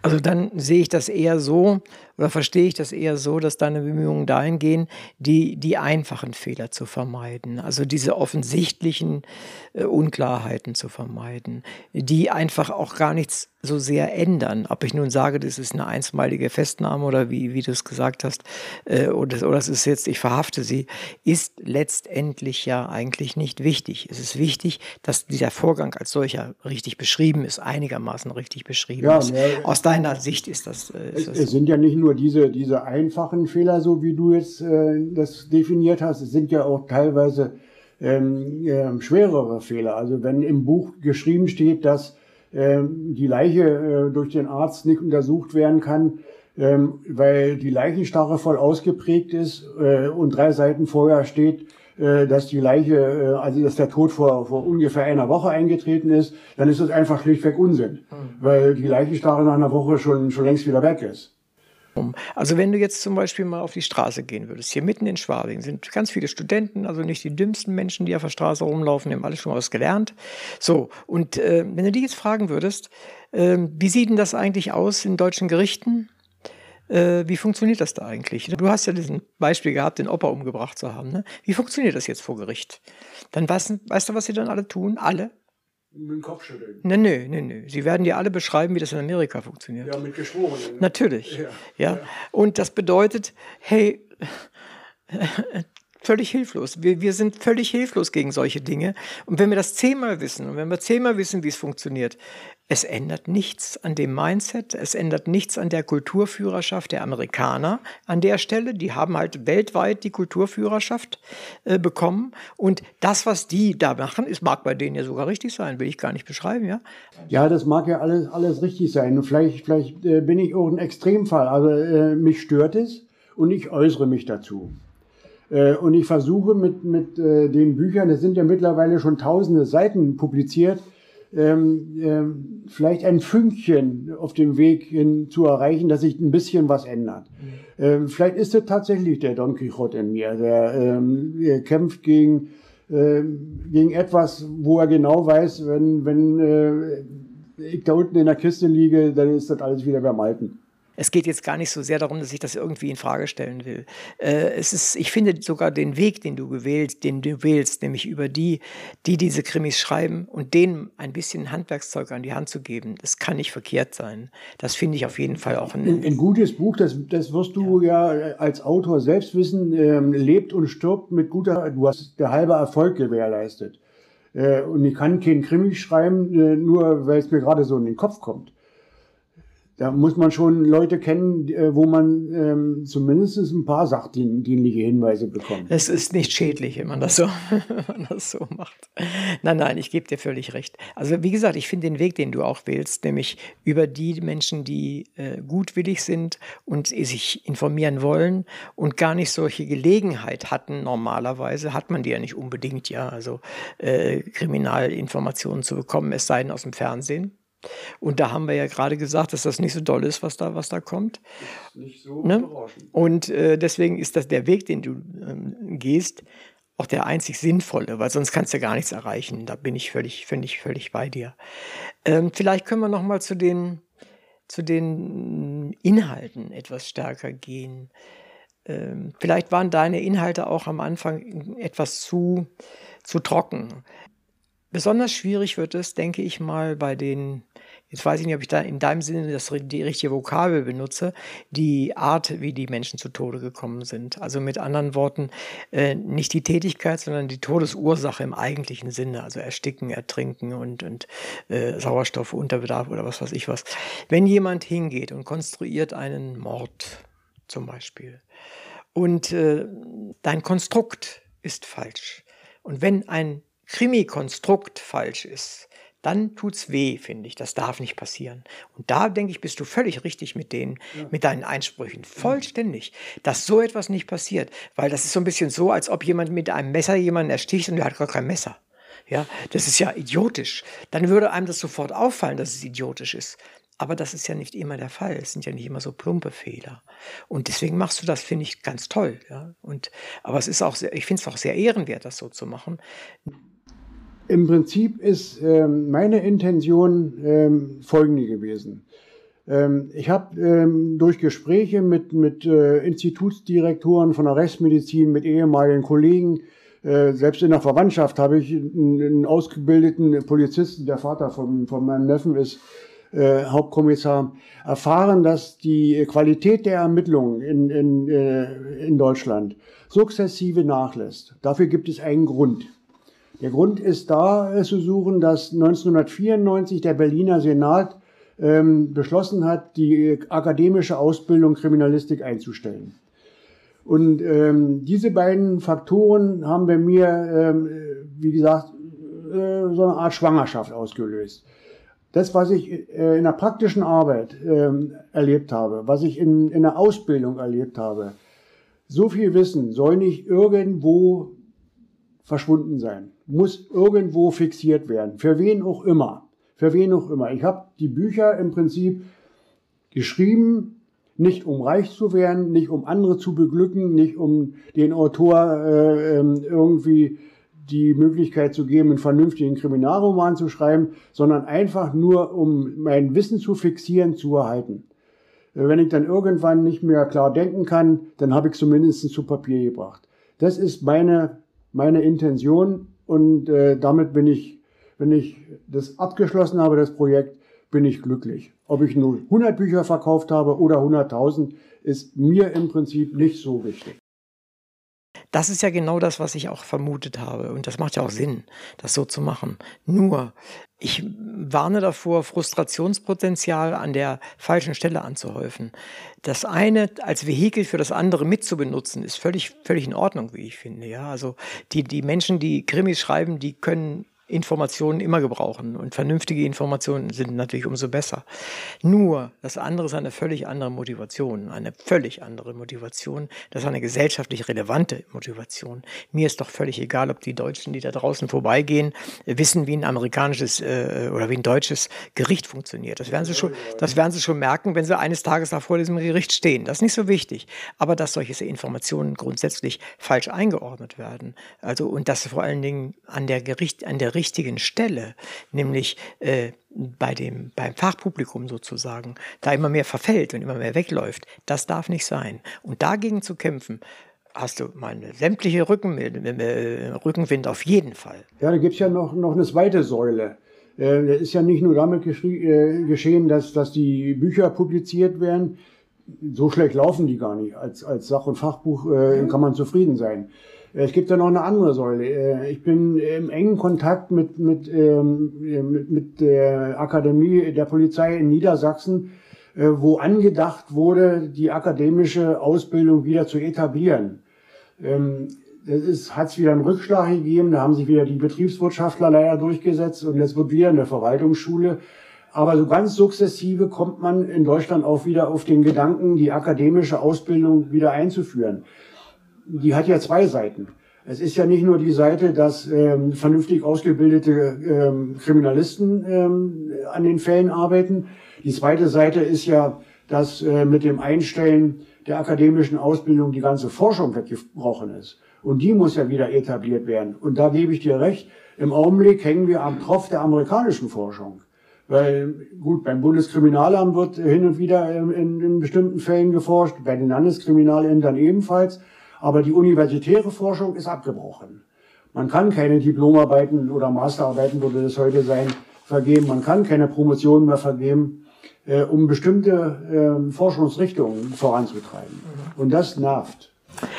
[SPEAKER 3] Also dann sehe ich das eher so oder verstehe ich das eher so, dass deine Bemühungen dahin gehen, die, die einfachen Fehler zu vermeiden, also diese offensichtlichen äh, Unklarheiten zu vermeiden, die einfach auch gar nichts so sehr ändern. Ob ich nun sage, das ist eine einstmalige Festnahme oder wie, wie du es gesagt hast, äh, oder, oder es ist jetzt, ich verhafte sie, ist letztendlich ja eigentlich nicht wichtig. Es ist wichtig, dass dieser Vorgang als solcher richtig beschrieben ist, einigermaßen richtig beschrieben
[SPEAKER 2] Ja,
[SPEAKER 3] ist.
[SPEAKER 2] ja.
[SPEAKER 3] Aus deiner Sicht ist das, äh, ist
[SPEAKER 2] Es,
[SPEAKER 3] das
[SPEAKER 2] es sind ja nicht nur diese, diese einfachen Fehler, so wie du jetzt äh, das definiert hast, es sind ja auch teilweise ähm, ähm, schwerere Fehler. Also wenn im Buch geschrieben steht, dass ähm, die Leiche äh, durch den Arzt nicht untersucht werden kann, ähm, weil die Leichenstarre voll ausgeprägt ist äh, und drei Seiten vorher steht, äh, dass die Leiche, äh, also dass der Tod vor, vor ungefähr einer Woche eingetreten ist, dann ist das einfach schlichtweg Unsinn, weil die Leichenstarre nach einer Woche schon, schon längst wieder weg ist.
[SPEAKER 3] Also wenn du jetzt zum Beispiel mal auf die Straße gehen würdest, hier mitten in Schwabing sind ganz viele Studenten, also nicht die dümmsten Menschen, die auf der Straße rumlaufen, die haben alle schon was gelernt. So, und äh, wenn du die jetzt fragen würdest, äh, wie sieht denn das eigentlich aus in deutschen Gerichten? Äh, wie funktioniert das da eigentlich? Du hast ja diesen Beispiel gehabt, den Opa umgebracht zu haben. Ne? Wie funktioniert das jetzt vor Gericht? Dann weißt, weißt du, was sie dann alle tun? Alle?
[SPEAKER 2] Mit dem Kopf schütteln.
[SPEAKER 3] Nö, nö, nö, nö. Sie werden dir alle beschreiben, wie das in Amerika funktioniert.
[SPEAKER 2] Ja, mit Geschworenen.
[SPEAKER 3] Natürlich.
[SPEAKER 2] Ja,
[SPEAKER 3] Ja, Und das bedeutet, hey, *laughs* völlig hilflos. Wir, wir sind völlig hilflos gegen solche Dinge. Und wenn wir das zehnmal wissen und wenn wir zehnmal wissen, wie es funktioniert, es ändert nichts an dem Mindset, es ändert nichts an der Kulturführerschaft der Amerikaner an der Stelle. Die haben halt weltweit die Kulturführerschaft äh, bekommen. Und das, was die da machen, ist, mag bei denen ja sogar richtig sein, will ich gar nicht beschreiben, ja?
[SPEAKER 2] Ja, das mag ja alles, alles richtig sein. Vielleicht, vielleicht äh, bin ich auch ein Extremfall. Also äh, mich stört es und ich äußere mich dazu. Äh, und ich versuche mit, mit äh, den Büchern, es sind ja mittlerweile schon tausende Seiten publiziert, ähm, ähm, vielleicht ein Fünkchen auf dem Weg hin zu erreichen, dass sich ein bisschen was ändert. Mhm. Ähm, vielleicht ist es tatsächlich der Don Quixote in mir, der, der kämpft gegen, gegen etwas, wo er genau weiß, wenn, wenn äh, ich da unten in der Kiste liege, dann ist das alles wieder beim Alten.
[SPEAKER 3] Es geht jetzt gar nicht so sehr darum, dass ich das irgendwie in Frage stellen will. Äh, es ist, ich finde sogar den Weg, den du gewählt, den du wählst, nämlich über die, die diese Krimis schreiben und denen ein bisschen Handwerkszeug an die Hand zu geben, das kann nicht verkehrt sein. Das finde ich auf jeden Fall auch
[SPEAKER 2] ein, ein, ein gutes Buch. Das, das wirst du ja. ja als Autor selbst wissen. Ähm, lebt und stirbt mit guter. Du hast der halbe Erfolg gewährleistet. Äh, und ich kann keinen Krimi schreiben, äh, nur weil es mir gerade so in den Kopf kommt da muss man schon Leute kennen, äh, wo man ähm, zumindest ein paar sachdienliche Hinweise bekommt.
[SPEAKER 3] Es ist nicht schädlich, wenn man das so, *laughs* man das so macht. Nein, nein, ich gebe dir völlig recht. Also wie gesagt, ich finde den Weg, den du auch wählst, nämlich über die Menschen, die äh, gutwillig sind und sich informieren wollen und gar nicht solche Gelegenheit hatten, normalerweise hat man die ja nicht unbedingt, ja, also äh, Kriminalinformationen zu bekommen, es sei denn aus dem Fernsehen und da haben wir ja gerade gesagt, dass das nicht so doll ist, was da, was da kommt. Ist nicht so ne? Und äh, deswegen ist das der Weg, den du ähm, gehst, auch der einzig sinnvolle, weil sonst kannst du ja gar nichts erreichen. Da bin ich völlig, völlig, völlig bei dir. Ähm, vielleicht können wir noch mal zu den, zu den Inhalten etwas stärker gehen. Ähm, vielleicht waren deine Inhalte auch am Anfang etwas zu, zu trocken. Besonders schwierig wird es, denke ich mal, bei den, jetzt weiß ich nicht, ob ich da in deinem Sinne das, die richtige Vokabel benutze, die Art, wie die Menschen zu Tode gekommen sind. Also mit anderen Worten, äh, nicht die Tätigkeit, sondern die Todesursache im eigentlichen Sinne, also Ersticken, Ertrinken und, und äh, Sauerstoffunterbedarf oder was weiß ich was. Wenn jemand hingeht und konstruiert einen Mord zum Beispiel und äh, dein Konstrukt ist falsch und wenn ein Krimi-Konstrukt falsch ist, dann tut's weh, finde ich. Das darf nicht passieren. Und da denke ich, bist du völlig richtig mit denen, ja. mit deinen Einsprüchen. Vollständig, dass so etwas nicht passiert. Weil das ist so ein bisschen so, als ob jemand mit einem Messer jemanden ersticht und der hat gar kein Messer. Ja, das ist ja idiotisch. Dann würde einem das sofort auffallen, dass es idiotisch ist. Aber das ist ja nicht immer der Fall. Es sind ja nicht immer so plumpe Fehler. Und deswegen machst du das, finde ich, ganz toll. Ja? Und, aber es ist auch sehr, ich finde es auch sehr ehrenwert, das so zu machen.
[SPEAKER 2] Im Prinzip ist ähm, meine Intention ähm, folgende gewesen. Ähm, ich habe ähm, durch Gespräche mit, mit äh, Institutsdirektoren von der Rechtsmedizin, mit ehemaligen Kollegen, äh, selbst in der Verwandtschaft habe ich einen, einen, ausgebildeten Polizisten, der Vater von, von meinem Neffen ist äh, Hauptkommissar, erfahren, dass die Qualität der Ermittlungen in, in, äh, in Deutschland sukzessive nachlässt. Dafür gibt es einen Grund. Der Grund ist da äh, zu suchen, dass 1994 der Berliner Senat ähm, beschlossen hat, die akademische Ausbildung Kriminalistik einzustellen. Und ähm, diese beiden Faktoren haben bei mir, ähm, wie gesagt, äh, so eine Art Schwangerschaft ausgelöst. Das, was ich äh, in der praktischen Arbeit ähm, erlebt habe, was ich in, in der Ausbildung erlebt habe, so viel Wissen soll nicht irgendwo verschwunden sein muss irgendwo fixiert werden. Für wen auch immer. Für wen auch immer. Ich habe die Bücher im Prinzip geschrieben, nicht um reich zu werden, nicht um andere zu beglücken, nicht um den Autor äh, ähm, irgendwie die Möglichkeit zu geben, einen vernünftigen Kriminalroman zu schreiben, sondern einfach nur, um mein Wissen zu fixieren, zu erhalten. Äh, wenn ich dann irgendwann nicht mehr klar denken kann, dann habe ich zumindest zu Papier gebracht. Das ist meine, meine Intention und äh, damit bin ich, wenn ich das abgeschlossen habe, das Projekt, bin ich glücklich. Ob ich nur 100 Bücher verkauft habe oder 100.000, ist mir im Prinzip nicht so wichtig.
[SPEAKER 3] Das ist ja genau das, was ich auch vermutet habe. Und das macht ja auch Sinn, das so zu machen. Nur, ich warne davor, Frustrationspotenzial an der falschen Stelle anzuhäufen. Das eine als Vehikel für das andere mitzubenutzen, ist völlig, völlig in Ordnung, wie ich finde. Ja, also die, die Menschen, die Krimis schreiben, die können Informationen immer gebrauchen und vernünftige Informationen sind natürlich umso besser. Nur das andere ist eine völlig andere Motivation, eine völlig andere Motivation. Das ist eine gesellschaftlich relevante Motivation. Mir ist doch völlig egal, ob die Deutschen, die da draußen vorbeigehen, wissen, wie ein amerikanisches äh, oder wie ein deutsches Gericht funktioniert. Das werden sie schon, das werden sie schon merken, wenn sie eines Tages da vor diesem Gericht stehen. Das ist nicht so wichtig. Aber dass solche Informationen grundsätzlich falsch eingeordnet werden, also und dass vor allen Dingen an der Gericht, an der richtigen Stelle, nämlich äh, bei dem, beim Fachpublikum sozusagen, da immer mehr verfällt und immer mehr wegläuft. Das darf nicht sein. Und dagegen zu kämpfen, hast du meine sämtliche Rücken, äh, Rückenwind auf jeden Fall.
[SPEAKER 2] Ja, da gibt es ja noch, noch eine zweite Säule. Äh, das ist ja nicht nur damit äh, geschehen, dass, dass die Bücher publiziert werden. So schlecht laufen die gar nicht. Als, als Sach- und Fachbuch äh, kann man zufrieden sein. Es gibt ja noch eine andere Säule. Äh, ich bin im engen Kontakt mit, mit, ähm, mit, mit der Akademie der Polizei in Niedersachsen, äh, wo angedacht wurde, die akademische Ausbildung wieder zu etablieren. Ähm, es hat es wieder einen Rückschlag gegeben, da haben sich wieder die Betriebswirtschaftler leider durchgesetzt und es wird wieder eine Verwaltungsschule. Aber so ganz sukzessive kommt man in Deutschland auch wieder auf den Gedanken, die akademische Ausbildung wieder einzuführen die hat ja zwei Seiten. Es ist ja nicht nur die Seite, dass ähm, vernünftig ausgebildete ähm, Kriminalisten ähm, an den Fällen arbeiten. Die zweite Seite ist ja, dass äh, mit dem Einstellen der akademischen Ausbildung die ganze Forschung weggebrochen ist. Und die muss ja wieder etabliert werden. Und da gebe ich dir recht, im Augenblick hängen wir am Tropf der amerikanischen Forschung. Weil, gut, beim Bundeskriminalamt wird hin und wieder in, in, in bestimmten Fällen geforscht, bei den Landeskriminalämtern ebenfalls. Aber die universitäre Forschung ist abgebrochen. Man kann keine Diplomarbeiten oder Masterarbeiten, würde das heute sein, vergeben. Man kann keine Promotionen mehr vergeben, äh, um bestimmte äh, Forschungsrichtungen voranzutreiben. Und das nervt.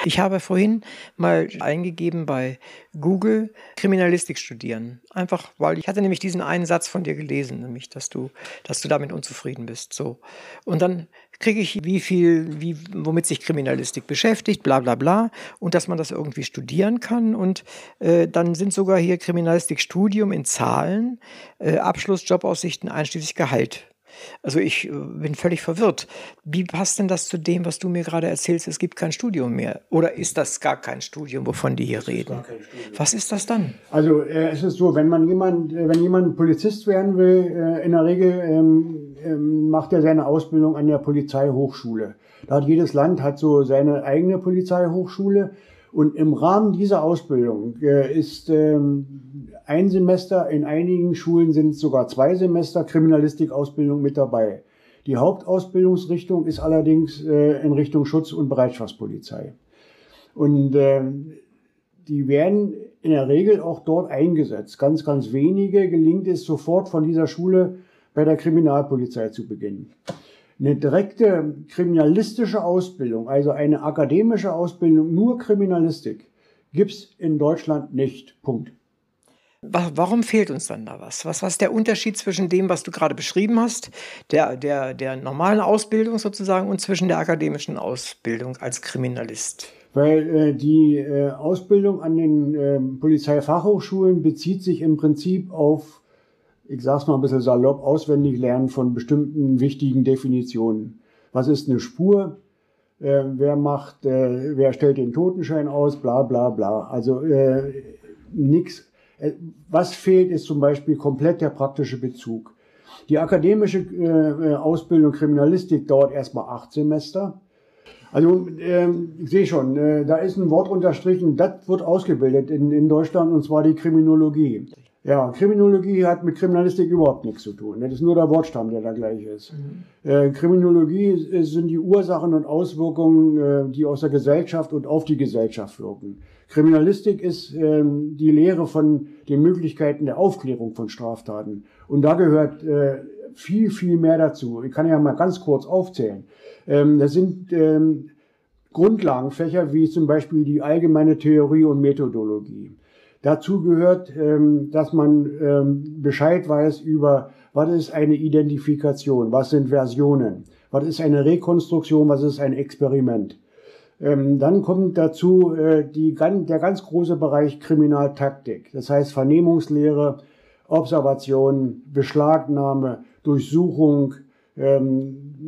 [SPEAKER 3] Ich habe vorhin mal eingegeben bei Google Kriminalistik studieren. Einfach, weil ich hatte nämlich diesen einen Satz von dir gelesen, nämlich, dass du, dass du damit unzufrieden bist. So. Und dann kriege ich, wie viel, wie, womit sich Kriminalistik beschäftigt, bla bla bla, und dass man das irgendwie studieren kann. Und äh, dann sind sogar hier Kriminalistikstudium in Zahlen, äh, Abschluss, Jobaussichten, einschließlich Gehalt also ich äh, bin völlig verwirrt. Wie passt denn das zu dem, was du mir gerade erzählst? Es gibt kein Studium mehr. Oder ist das gar kein Studium, wovon die hier reden? Was ist das dann?
[SPEAKER 2] Also äh, es ist so, wenn man jemand, äh, wenn jemand Polizist werden will, äh, in der Regel ähm, ähm, macht er seine Ausbildung an der Polizeihochschule. Da hat jedes Land hat so seine eigene Polizeihochschule. Und im Rahmen dieser Ausbildung äh, ist ähm, ein Semester, in einigen Schulen sind sogar zwei Semester Kriminalistikausbildung mit dabei. Die Hauptausbildungsrichtung ist allerdings äh, in Richtung Schutz- und Bereitschaftspolizei. Und äh, die werden in der Regel auch dort eingesetzt. Ganz, ganz wenige gelingt es sofort von dieser Schule bei der Kriminalpolizei zu beginnen. Eine direkte kriminalistische Ausbildung, also eine akademische Ausbildung, nur Kriminalistik, gibt's in Deutschland nicht. Punkt.
[SPEAKER 3] Warum fehlt uns dann da was? Was, was ist der Unterschied zwischen dem, was du gerade beschrieben hast, der, der, der normalen Ausbildung sozusagen und zwischen der akademischen Ausbildung als Kriminalist?
[SPEAKER 2] Weil äh, die äh, Ausbildung an den äh, Polizeifachhochschulen bezieht sich im Prinzip auf ich sag's mal ein bisschen salopp, auswendig lernen von bestimmten wichtigen Definitionen. Was ist eine Spur? Äh, wer macht, äh, wer stellt den Totenschein aus? Bla bla bla. Also äh, nix. Äh, was fehlt, ist zum Beispiel komplett der praktische Bezug. Die akademische äh, Ausbildung Kriminalistik dauert erstmal acht Semester. Also äh, ich sehe schon, äh, da ist ein Wort unterstrichen, das wird ausgebildet in, in Deutschland und zwar die Kriminologie. Ja, Kriminologie hat mit Kriminalistik überhaupt nichts zu tun. Das ist nur der Wortstamm, der da gleich ist. Mhm. Äh, Kriminologie sind die Ursachen und Auswirkungen, äh, die aus der Gesellschaft und auf die Gesellschaft wirken. Kriminalistik ist ähm, die Lehre von den Möglichkeiten der Aufklärung von Straftaten. Und da gehört äh, viel, viel mehr dazu. Ich kann ja mal ganz kurz aufzählen. Ähm, das sind ähm, Grundlagenfächer wie zum Beispiel die allgemeine Theorie und Methodologie. Dazu gehört, ähm, dass man ähm, Bescheid weiß über, was ist eine Identifikation, was sind Versionen, was ist eine Rekonstruktion, was ist ein Experiment. Ähm, dann kommt dazu äh, die, der ganz große Bereich Kriminaltaktik, das heißt Vernehmungslehre, Observation, Beschlagnahme, Durchsuchung,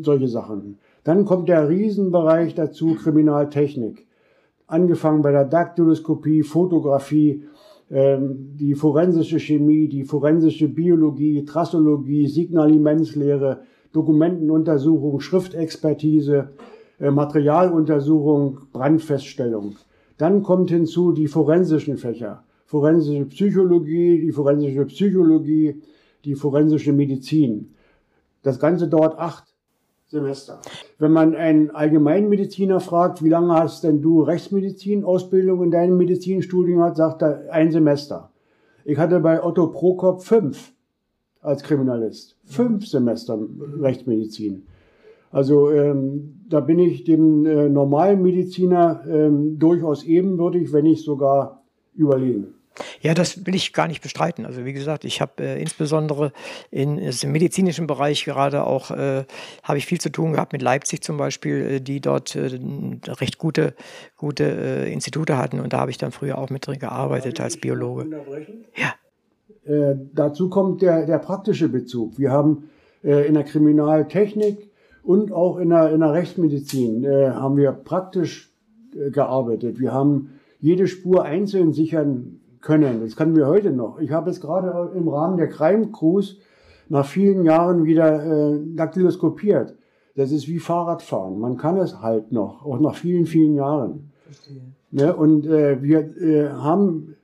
[SPEAKER 2] solche Sachen. Dann kommt der Riesenbereich dazu Kriminaltechnik angefangen bei der Daktyloskopie, Fotografie, die forensische Chemie, die forensische Biologie, Trassologie, Signalimentslehre, Dokumentenuntersuchung, Schriftexpertise, äh, Materialuntersuchung, Brandfeststellung. Dann kommt hinzu die forensischen Fächer. Forensische Psychologie, die forensische Psychologie, die forensische Medizin. Das Ganze dauert acht Semester. Wenn man einen Allgemeinmediziner fragt, wie lange hast denn du Rechtsmedizin-Ausbildung in deinem Medizinstudium hat, sagt er ein Semester. Ich hatte bei Otto Prokop fünf als Kriminalist. Fünf Semester Rechtsmedizin. Also ähm, da bin ich dem äh, normalen Mediziner ähm, durchaus ebenbürtig, wenn nicht sogar überlegen.
[SPEAKER 3] Ja, das will ich gar nicht bestreiten. Also wie gesagt, ich habe äh, insbesondere in, im medizinischen Bereich gerade auch, äh, habe ich viel zu tun gehabt mit Leipzig zum Beispiel, äh, die dort äh, recht gute, gute äh, Institute hatten und da habe ich dann früher auch mit drin gearbeitet als Biologe.
[SPEAKER 2] Ja. Äh, dazu kommt der, der praktische Bezug. Wir haben in der Kriminaltechnik und auch in der, in der Rechtsmedizin haben wir praktisch gearbeitet. Wir haben jede Spur einzeln sichern können. Das können wir heute noch. Ich habe es gerade im Rahmen der Crime Cruise nach vielen Jahren wieder äh, daktyloskopiert. Das ist wie Fahrradfahren. Man kann es halt noch, auch nach vielen, vielen Jahren. Verstehe. Ne? Und äh, wir äh, haben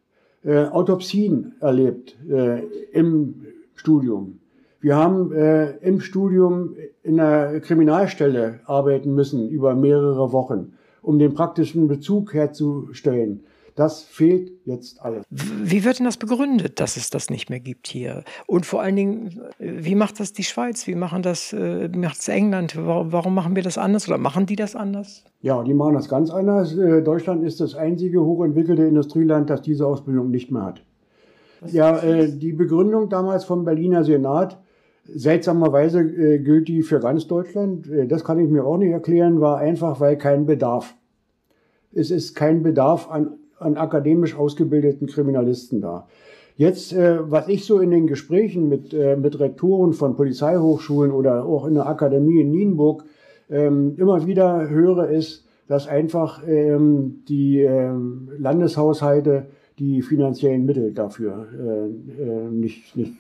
[SPEAKER 2] äh, Autopsien erlebt äh, im Studium. Wir haben äh, im Studium in einer Kriminalstelle arbeiten müssen über mehrere Wochen, um den praktischen Bezug herzustellen. Das fehlt jetzt alles.
[SPEAKER 3] Wie wird denn das begründet, dass es das nicht mehr gibt hier? Und vor allen Dingen, wie macht das die Schweiz? Wie machen das, äh, macht es England? Warum, warum, machen wir das anders oder machen die das anders?
[SPEAKER 2] Ja, die machen das ganz anders. Äh, Deutschland ist das einzige hochentwickelte Industrieland, das diese Ausbildung nicht mehr hat. Was ja, äh, die Begründung damals vom Berliner Senat, seltsamerweise äh, gilt die für ganz Deutschland, äh, das kann ich mir auch nicht erklären, war einfach, weil kein Bedarf. Es ist kein Bedarf an an akademisch ausgebildeten Kriminalisten da. Jetzt, äh, was ich so in den Gesprächen mit, äh, mit Rektoren von Polizeihochschulen oder auch in der Akademie in Nienburg ähm, immer wieder höre, ist, dass einfach ähm, die ähm, Landeshaushalte die finanziellen Mittel dafür äh, äh, nicht, nicht.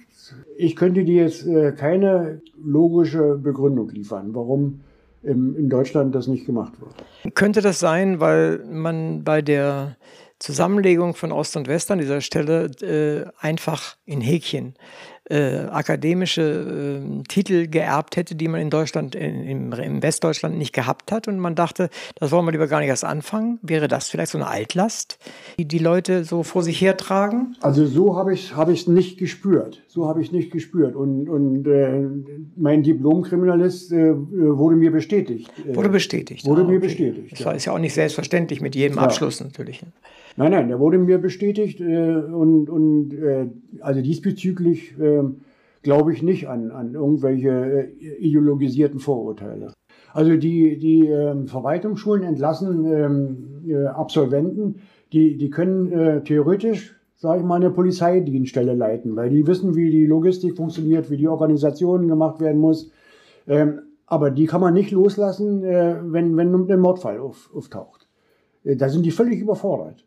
[SPEAKER 2] Ich könnte dir jetzt äh, keine logische Begründung liefern, warum im, in Deutschland das nicht gemacht wird.
[SPEAKER 3] Könnte das sein, weil man bei der Zusammenlegung von Ost und West an dieser Stelle äh, einfach in Häkchen äh, akademische äh, Titel geerbt hätte, die man in Deutschland, in, im, Westdeutschland nicht gehabt hat. Und man dachte, das wollen wir lieber gar nicht erst anfangen. Wäre das vielleicht so eine Altlast, die die Leute so vor sich hertragen?
[SPEAKER 2] Also so habe ich es hab nicht gespürt. So habe ich es nicht gespürt. Und, und äh, mein Diplomkriminalist äh, wurde mir bestätigt.
[SPEAKER 3] Wurde bestätigt.
[SPEAKER 2] Wurde ah, okay. mir bestätigt.
[SPEAKER 3] Das ja. ist ja auch nicht selbstverständlich mit jedem ja. Abschluss natürlich.
[SPEAKER 2] Nein, nein, der wurde mir bestätigt äh, und, und äh, also diesbezüglich äh, glaube ich nicht an, an irgendwelche äh, ideologisierten Vorurteile. Also die, die äh, Verwaltungsschulen entlassen ähm, äh, Absolventen, die, die können äh, theoretisch, sage ich mal, eine Polizeidienststelle leiten, weil die wissen, wie die Logistik funktioniert, wie die Organisation gemacht werden muss. Ähm, aber die kann man nicht loslassen, äh, wenn, wenn ein Mordfall auf, auftaucht. Äh, da sind die völlig überfordert.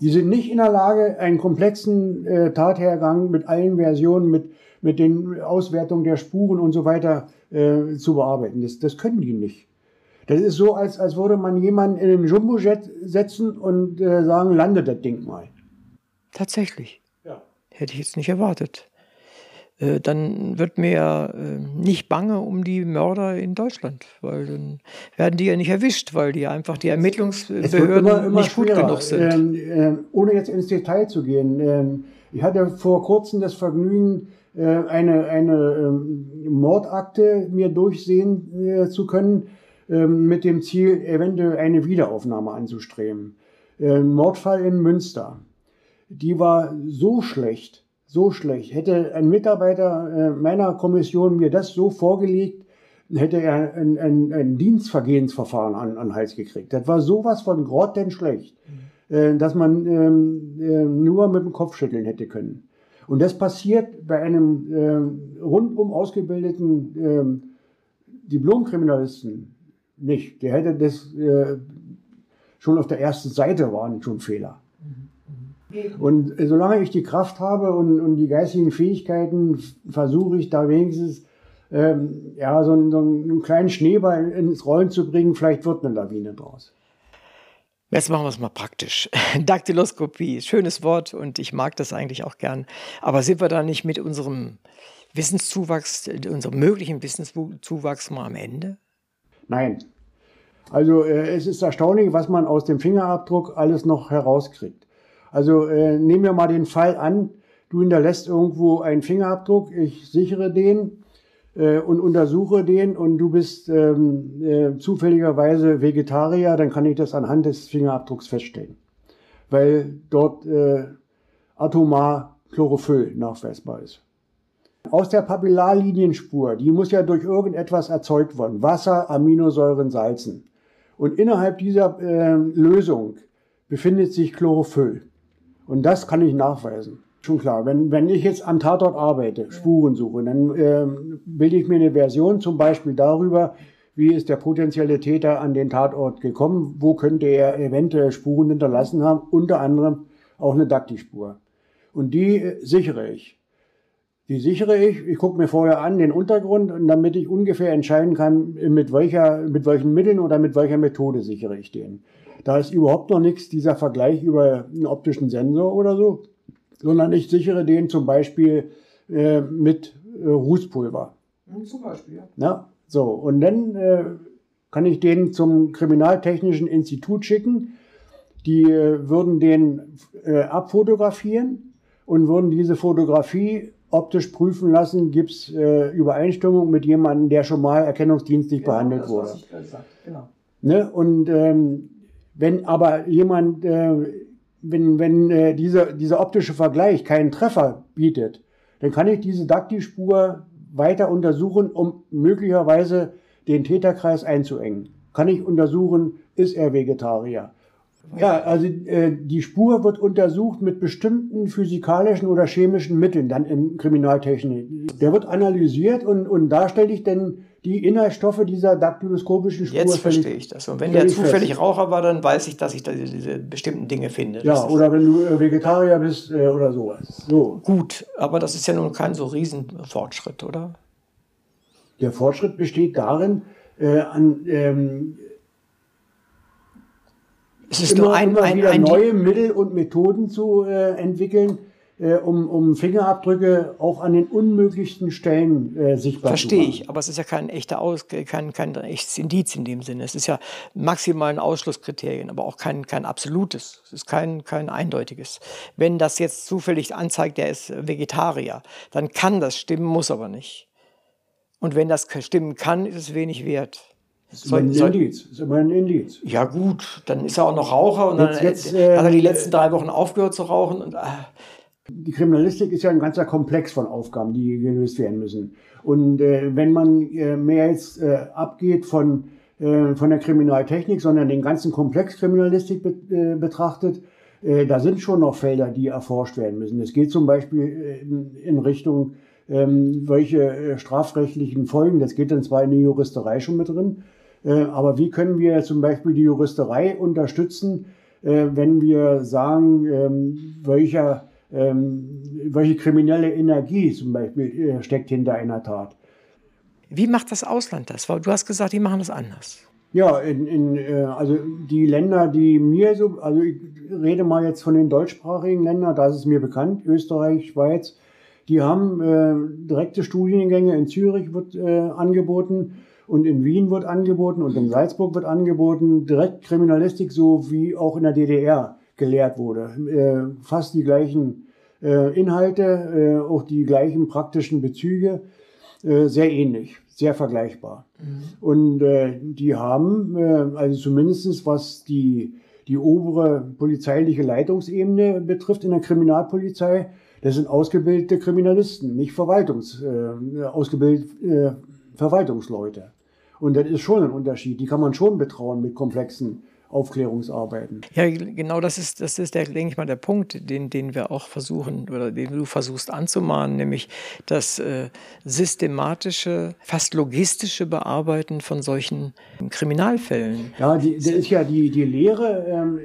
[SPEAKER 2] Die sind nicht in der Lage, einen komplexen äh, Tathergang mit allen Versionen, mit, mit den Auswertungen der Spuren und so weiter äh, zu bearbeiten. Das, das können die nicht. Das ist so, als, als würde man jemanden in einen Jumbojet setzen und äh, sagen, landet das Ding mal.
[SPEAKER 3] Tatsächlich. Ja. Hätte ich jetzt nicht erwartet. Äh, dann wird mir äh, nicht bange um die Mörder in Deutschland, weil dann werden die ja nicht erwischt, weil die einfach die Ermittlungsbehörden immer, immer nicht schwerer. gut genug sind. Ähm,
[SPEAKER 2] äh, ohne jetzt ins Detail zu gehen, ähm, ich hatte vor kurzem das Vergnügen, äh, eine, eine ähm, Mordakte mir durchsehen äh, zu können, ähm, mit dem Ziel, eventuell eine Wiederaufnahme anzustreben. Ein Mordfall in Münster. Die war so schlecht, so schlecht. Hätte ein Mitarbeiter meiner Kommission mir das so vorgelegt, hätte er ein, ein, ein Dienstvergehensverfahren an, an Hals gekriegt. Das war sowas von grottenschlecht, äh, dass man ähm, äh, nur mit dem Kopf schütteln hätte können. Und das passiert bei einem äh, rundum ausgebildeten äh, Diplomkriminalisten nicht. Der hätte das äh, schon auf der ersten Seite waren schon Fehler. Und solange ich die Kraft habe und, und die geistigen Fähigkeiten, versuche ich da wenigstens ähm, ja, so, einen, so einen kleinen Schneeball ins Rollen zu bringen. Vielleicht wird eine Lawine draus.
[SPEAKER 3] Jetzt machen wir es mal praktisch. *laughs* Daktyloskopie, schönes Wort und ich mag das eigentlich auch gern. Aber sind wir da nicht mit unserem Wissenszuwachs, unserem möglichen Wissenszuwachs mal am Ende?
[SPEAKER 2] Nein. Also äh, es ist erstaunlich, was man aus dem Fingerabdruck alles noch herauskriegt. Also äh, nehmen wir mal den Fall an, du hinterlässt irgendwo einen Fingerabdruck, ich sichere den äh, und untersuche den und du bist ähm, äh, zufälligerweise Vegetarier, dann kann ich das anhand des Fingerabdrucks feststellen. Weil dort äh, atomar Chlorophyll nachweisbar ist. Aus der Papillarlinienspur, die muss ja durch irgendetwas erzeugt worden. Wasser, Aminosäuren, Salzen. Und innerhalb dieser äh, Lösung befindet sich Chlorophyll. Und das kann ich nachweisen. Schon klar. Wenn, wenn ich jetzt am Tatort arbeite, Spuren suche, dann ähm, bilde ich mir eine Version zum Beispiel darüber, wie ist der potenzielle Täter an den Tatort gekommen, wo könnte er eventuell Spuren hinterlassen haben, unter anderem auch eine Daktispur. Und die äh, sichere ich. Die sichere ich, ich gucke mir vorher an den Untergrund, damit ich ungefähr entscheiden kann, mit, welcher, mit welchen Mitteln oder mit welcher Methode sichere ich den. Da ist überhaupt noch nichts, dieser Vergleich über einen optischen Sensor oder so sondern ich sichere den zum Beispiel äh, mit äh, Rußpulver.
[SPEAKER 3] Zum Beispiel, ja.
[SPEAKER 2] So, und dann äh, kann ich den zum Kriminaltechnischen Institut schicken. Die äh, würden den äh, abfotografieren und würden diese Fotografie optisch prüfen lassen, gibt es äh, Übereinstimmung mit jemandem, der schon mal erkennungsdienstlich genau, behandelt das, wurde. Genau. Ne? Und ähm, wenn aber jemand äh, wenn, wenn äh, dieser, dieser optische Vergleich keinen Treffer bietet, dann kann ich diese Dakti-Spur weiter untersuchen, um möglicherweise den Täterkreis einzuengen. Kann ich untersuchen, ist er Vegetarier? Ja, also äh, die Spur wird untersucht mit bestimmten physikalischen oder chemischen Mitteln dann in Kriminaltechnik. Der wird analysiert und, und da stelle ich dann die Inhaltsstoffe dieser daktyloskopischen Spur.
[SPEAKER 3] Jetzt verstehe ich das. Und wenn der zufällig fest. Raucher war, dann weiß ich, dass ich da diese, bestimmten Dinge finde.
[SPEAKER 2] Ja, oder wenn du äh, Vegetarier bist äh, oder sowas. So.
[SPEAKER 3] Gut, aber das ist ja nun kein so Riesenfortschritt, oder?
[SPEAKER 2] Der Fortschritt besteht darin, äh, an ähm, es ist immer, nur ein, immer ein, wieder ein, neue Mittel und Methoden zu äh, entwickeln, äh, um, um Fingerabdrücke auch an den unmöglichsten Stellen äh, sichtbar
[SPEAKER 3] Verstehe zu machen. Verstehe ich, aber es ist ja kein echter Aus, kein, kein echtes Indiz in dem Sinne. Es ist ja maximal ein Ausschlusskriterien, aber auch kein, kein absolutes. Es ist kein, kein eindeutiges. Wenn das jetzt zufällig anzeigt, der ist Vegetarier, dann kann das stimmen, muss aber nicht. Und wenn das stimmen kann, ist es wenig wert.
[SPEAKER 2] Das ist, soll, ein soll, Indiz. ist immer ein Indiz.
[SPEAKER 3] Ja gut, dann ist er auch noch Raucher und jetzt, dann jetzt, äh, hat er die letzten drei Wochen aufgehört zu rauchen. Und, ah.
[SPEAKER 2] Die Kriminalistik ist ja ein ganzer Komplex von Aufgaben, die gelöst werden müssen. Und äh, wenn man äh, mehr jetzt äh, abgeht von, äh, von der Kriminaltechnik, sondern den ganzen Komplex Kriminalistik be äh, betrachtet, äh, da sind schon noch Felder, die erforscht werden müssen. Es geht zum Beispiel in, in Richtung ähm, welche strafrechtlichen Folgen, das geht dann zwar in die Juristerei schon mit drin, äh, aber wie können wir zum Beispiel die Juristerei unterstützen, äh, wenn wir sagen, ähm, welcher, ähm, welche kriminelle Energie zum Beispiel äh, steckt hinter einer Tat?
[SPEAKER 3] Wie macht das Ausland das? Du hast gesagt, die machen das anders.
[SPEAKER 2] Ja, in, in, also die Länder, die mir so, also ich rede mal jetzt von den deutschsprachigen Ländern, da ist es mir bekannt, Österreich, Schweiz, die haben äh, direkte Studiengänge in Zürich wird äh, angeboten und in Wien wird angeboten und in Salzburg wird angeboten, direkt Kriminalistik, so wie auch in der DDR gelehrt wurde. Äh, fast die gleichen äh, Inhalte, äh, auch die gleichen praktischen Bezüge. äh, sehr ähnlich, sehr vergleichbar. Mhm. Und äh, die haben, äh, also zumindestens was die, die obere polizeiliche Leitungsebene betrifft in der Kriminalpolizei, das sind ausgebildete Kriminalisten, nicht Verwaltungs, ausgebildete Verwaltungsleute. Und das ist schon ein Unterschied. Die kann man schon betrauen mit komplexen Aufklärungsarbeiten.
[SPEAKER 3] Ja, genau das ist, das ist der, denke ich mal, der Punkt, den, den wir auch versuchen oder den du versuchst anzumahnen, nämlich das äh, systematische, fast logistische Bearbeiten von solchen Kriminalfällen.
[SPEAKER 2] Ja, die, das ist ja die, die Lehre ähm,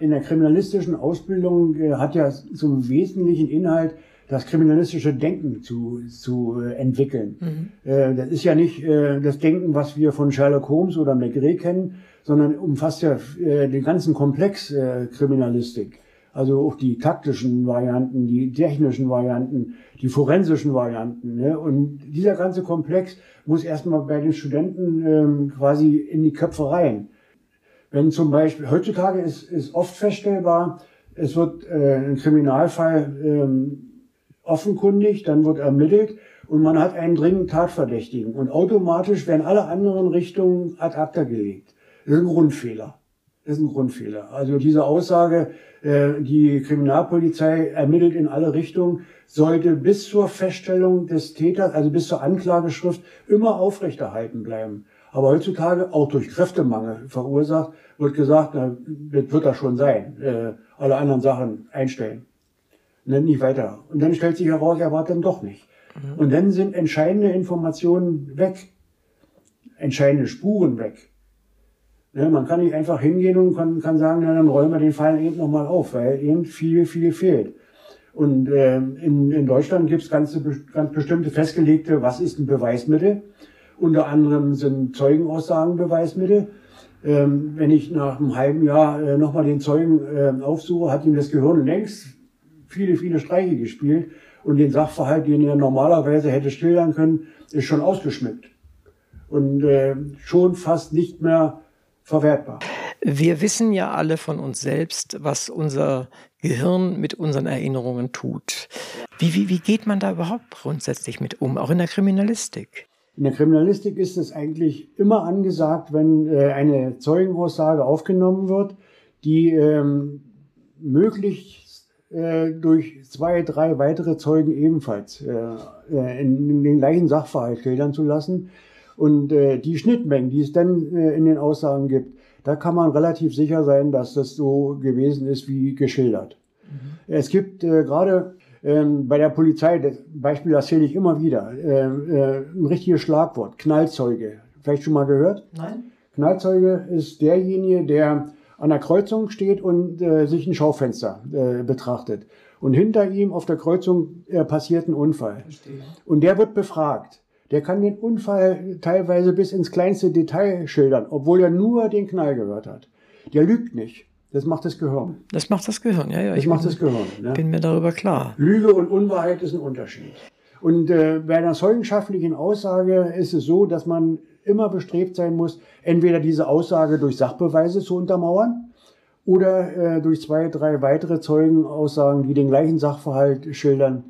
[SPEAKER 2] äh, in der kriminalistischen Ausbildung äh, hat ja zum wesentlichen Inhalt, das kriminalistische Denken zu, zu äh, entwickeln. Mhm. Äh, das ist ja nicht äh, das Denken, was wir von Sherlock Holmes oder McRae kennen, sondern umfasst ja äh, den ganzen Komplex äh, Kriminalistik. Also auch die taktischen Varianten, die technischen Varianten, die forensischen Varianten. Ne? Und dieser ganze Komplex muss erstmal bei den Studenten ähm, quasi in die Köpfe rein. Wenn zum Beispiel, heutzutage ist, ist oft feststellbar, es wird äh, ein Kriminalfall ähm, offenkundig, dann wird ermittelt und man hat einen dringenden Tatverdächtigen. Und automatisch werden alle anderen Richtungen ad acta gelegt. Das ist ein Grundfehler. Das ist ein Grundfehler. Also diese Aussage, äh, die Kriminalpolizei ermittelt in alle Richtungen, sollte bis zur Feststellung des Täters, also bis zur Anklageschrift, immer aufrechterhalten bleiben. Aber heutzutage, auch durch Kräftemangel verursacht, wird gesagt, na, das wird das schon sein. Äh, alle anderen Sachen einstellen. Dann nicht weiter. Und dann stellt sich heraus, er war dann doch nicht. Mhm. Und dann sind entscheidende Informationen weg. Entscheidende Spuren weg. Ne, man kann nicht einfach hingehen und kann, kann sagen, na, dann räumen wir den Fall eben nochmal auf, weil eben viel, viel fehlt. Und äh, in, in Deutschland gibt es ganz, ganz bestimmte festgelegte, was ist ein Beweismittel. Unter anderem sind Zeugenaussagen Beweismittel. Ähm, wenn ich nach einem halben Jahr äh, nochmal den Zeugen äh, aufsuche, hat ihm das Gehirn längst viele, viele Streiche gespielt und den Sachverhalt, den er normalerweise hätte schildern können, ist schon ausgeschmückt und äh, schon fast nicht mehr verwertbar.
[SPEAKER 3] Wir wissen ja alle von uns selbst, was unser Gehirn mit unseren Erinnerungen tut. Wie, wie, wie geht man da überhaupt grundsätzlich mit um, auch in der Kriminalistik?
[SPEAKER 2] In der Kriminalistik ist es eigentlich immer angesagt, wenn äh, eine Zeugenaussage aufgenommen wird, die ähm, möglichst äh, durch zwei, drei weitere Zeugen ebenfalls äh, äh in, in, den gleichen Sachverhalt schildern zu lassen. Und äh, die Schnittmengen, die es dann äh, in den Aussagen gibt, da kann man relativ sicher sein, dass das so gewesen ist wie geschildert. Mhm. Es gibt äh, gerade ähm, bei der Polizei, das Beispiel erzähle ich immer wieder, äh, äh, ein richtiges Schlagwort, Knallzeuge. Vielleicht schon mal gehört?
[SPEAKER 3] Nein.
[SPEAKER 2] Knallzeuge ist derjenige, der an der Kreuzung steht und äh, sich ein Schaufenster äh, betrachtet. Und hinter ihm auf der Kreuzung äh, passiert ein Unfall. Verstehe. Und der wird befragt der kann den Unfall teilweise bis ins kleinste Detail schildern, obwohl er nur den Knall gehört hat. Der lügt nicht. Das macht das Gehirn.
[SPEAKER 3] Das macht das Gehirn, ja, ja.
[SPEAKER 2] Das
[SPEAKER 3] ich
[SPEAKER 2] macht bin, das Gehirn.
[SPEAKER 3] Ne? bin mir darüber klar.
[SPEAKER 2] Lüge und Unwahrheit ist ein Unterschied. Und äh, bei einer zeugenschaftlichen Aussage ist es so, dass man immer bestrebt sein muss, entweder diese Aussage durch Sachbeweise zu untermauern oder äh, durch zwei, drei weitere Zeugenaussagen, die den gleichen Sachverhalt schildern,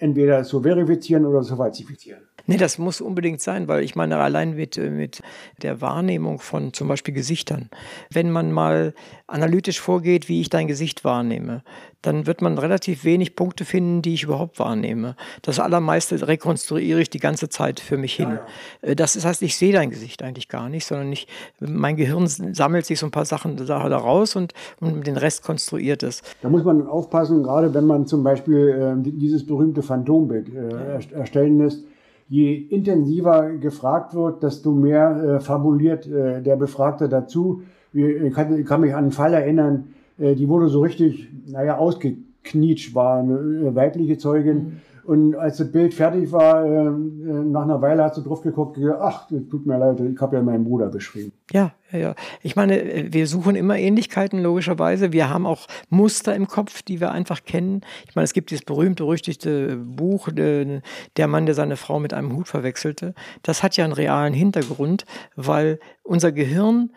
[SPEAKER 2] entweder zu verifizieren oder zu falsifizieren.
[SPEAKER 3] Nee, das muss unbedingt sein, weil ich meine, allein mit, äh, mit der Wahrnehmung von zum Beispiel Gesichtern, wenn man mal analytisch vorgeht, wie ich dein Gesicht wahrnehme, dann wird man relativ wenig Punkte finden, die ich überhaupt wahrnehme. Das allermeiste rekonstruiere ich die ganze Zeit für mich hin. Äh, das heißt, ich sehe dein Gesicht eigentlich gar nicht, sondern ich, mein Gehirn sammelt sich so ein paar Sachen da raus und, und den Rest konstruiert es.
[SPEAKER 2] Da muss man aufpassen, gerade wenn man zum Beispiel äh, dieses berühmte Phantombild äh, erstellen lässt je intensiver gefragt wird, desto mehr äh, fabuliert äh, der Befragte dazu. Ich kann, ich kann, mich an einen Fall erinnern, äh, die wurde so richtig, naja, ausgeknietscht, war eine äh, weibliche Zeugin. Mhm. Und als das Bild fertig war, äh, äh, nach einer Weile hat sie drauf geguckt, ach, tut mir leid, ich habe ja meinen Bruder beschrieben.
[SPEAKER 3] Ja, ja, ja. Ich meine, wir suchen immer Ähnlichkeiten, logischerweise. Wir haben auch Muster im Kopf, die wir einfach kennen. Ich meine, es gibt dieses berühmte, berüchtigte Buch, äh, Der Mann, der seine Frau mit einem Hut verwechselte. Das hat ja einen realen Hintergrund, weil unser Gehirn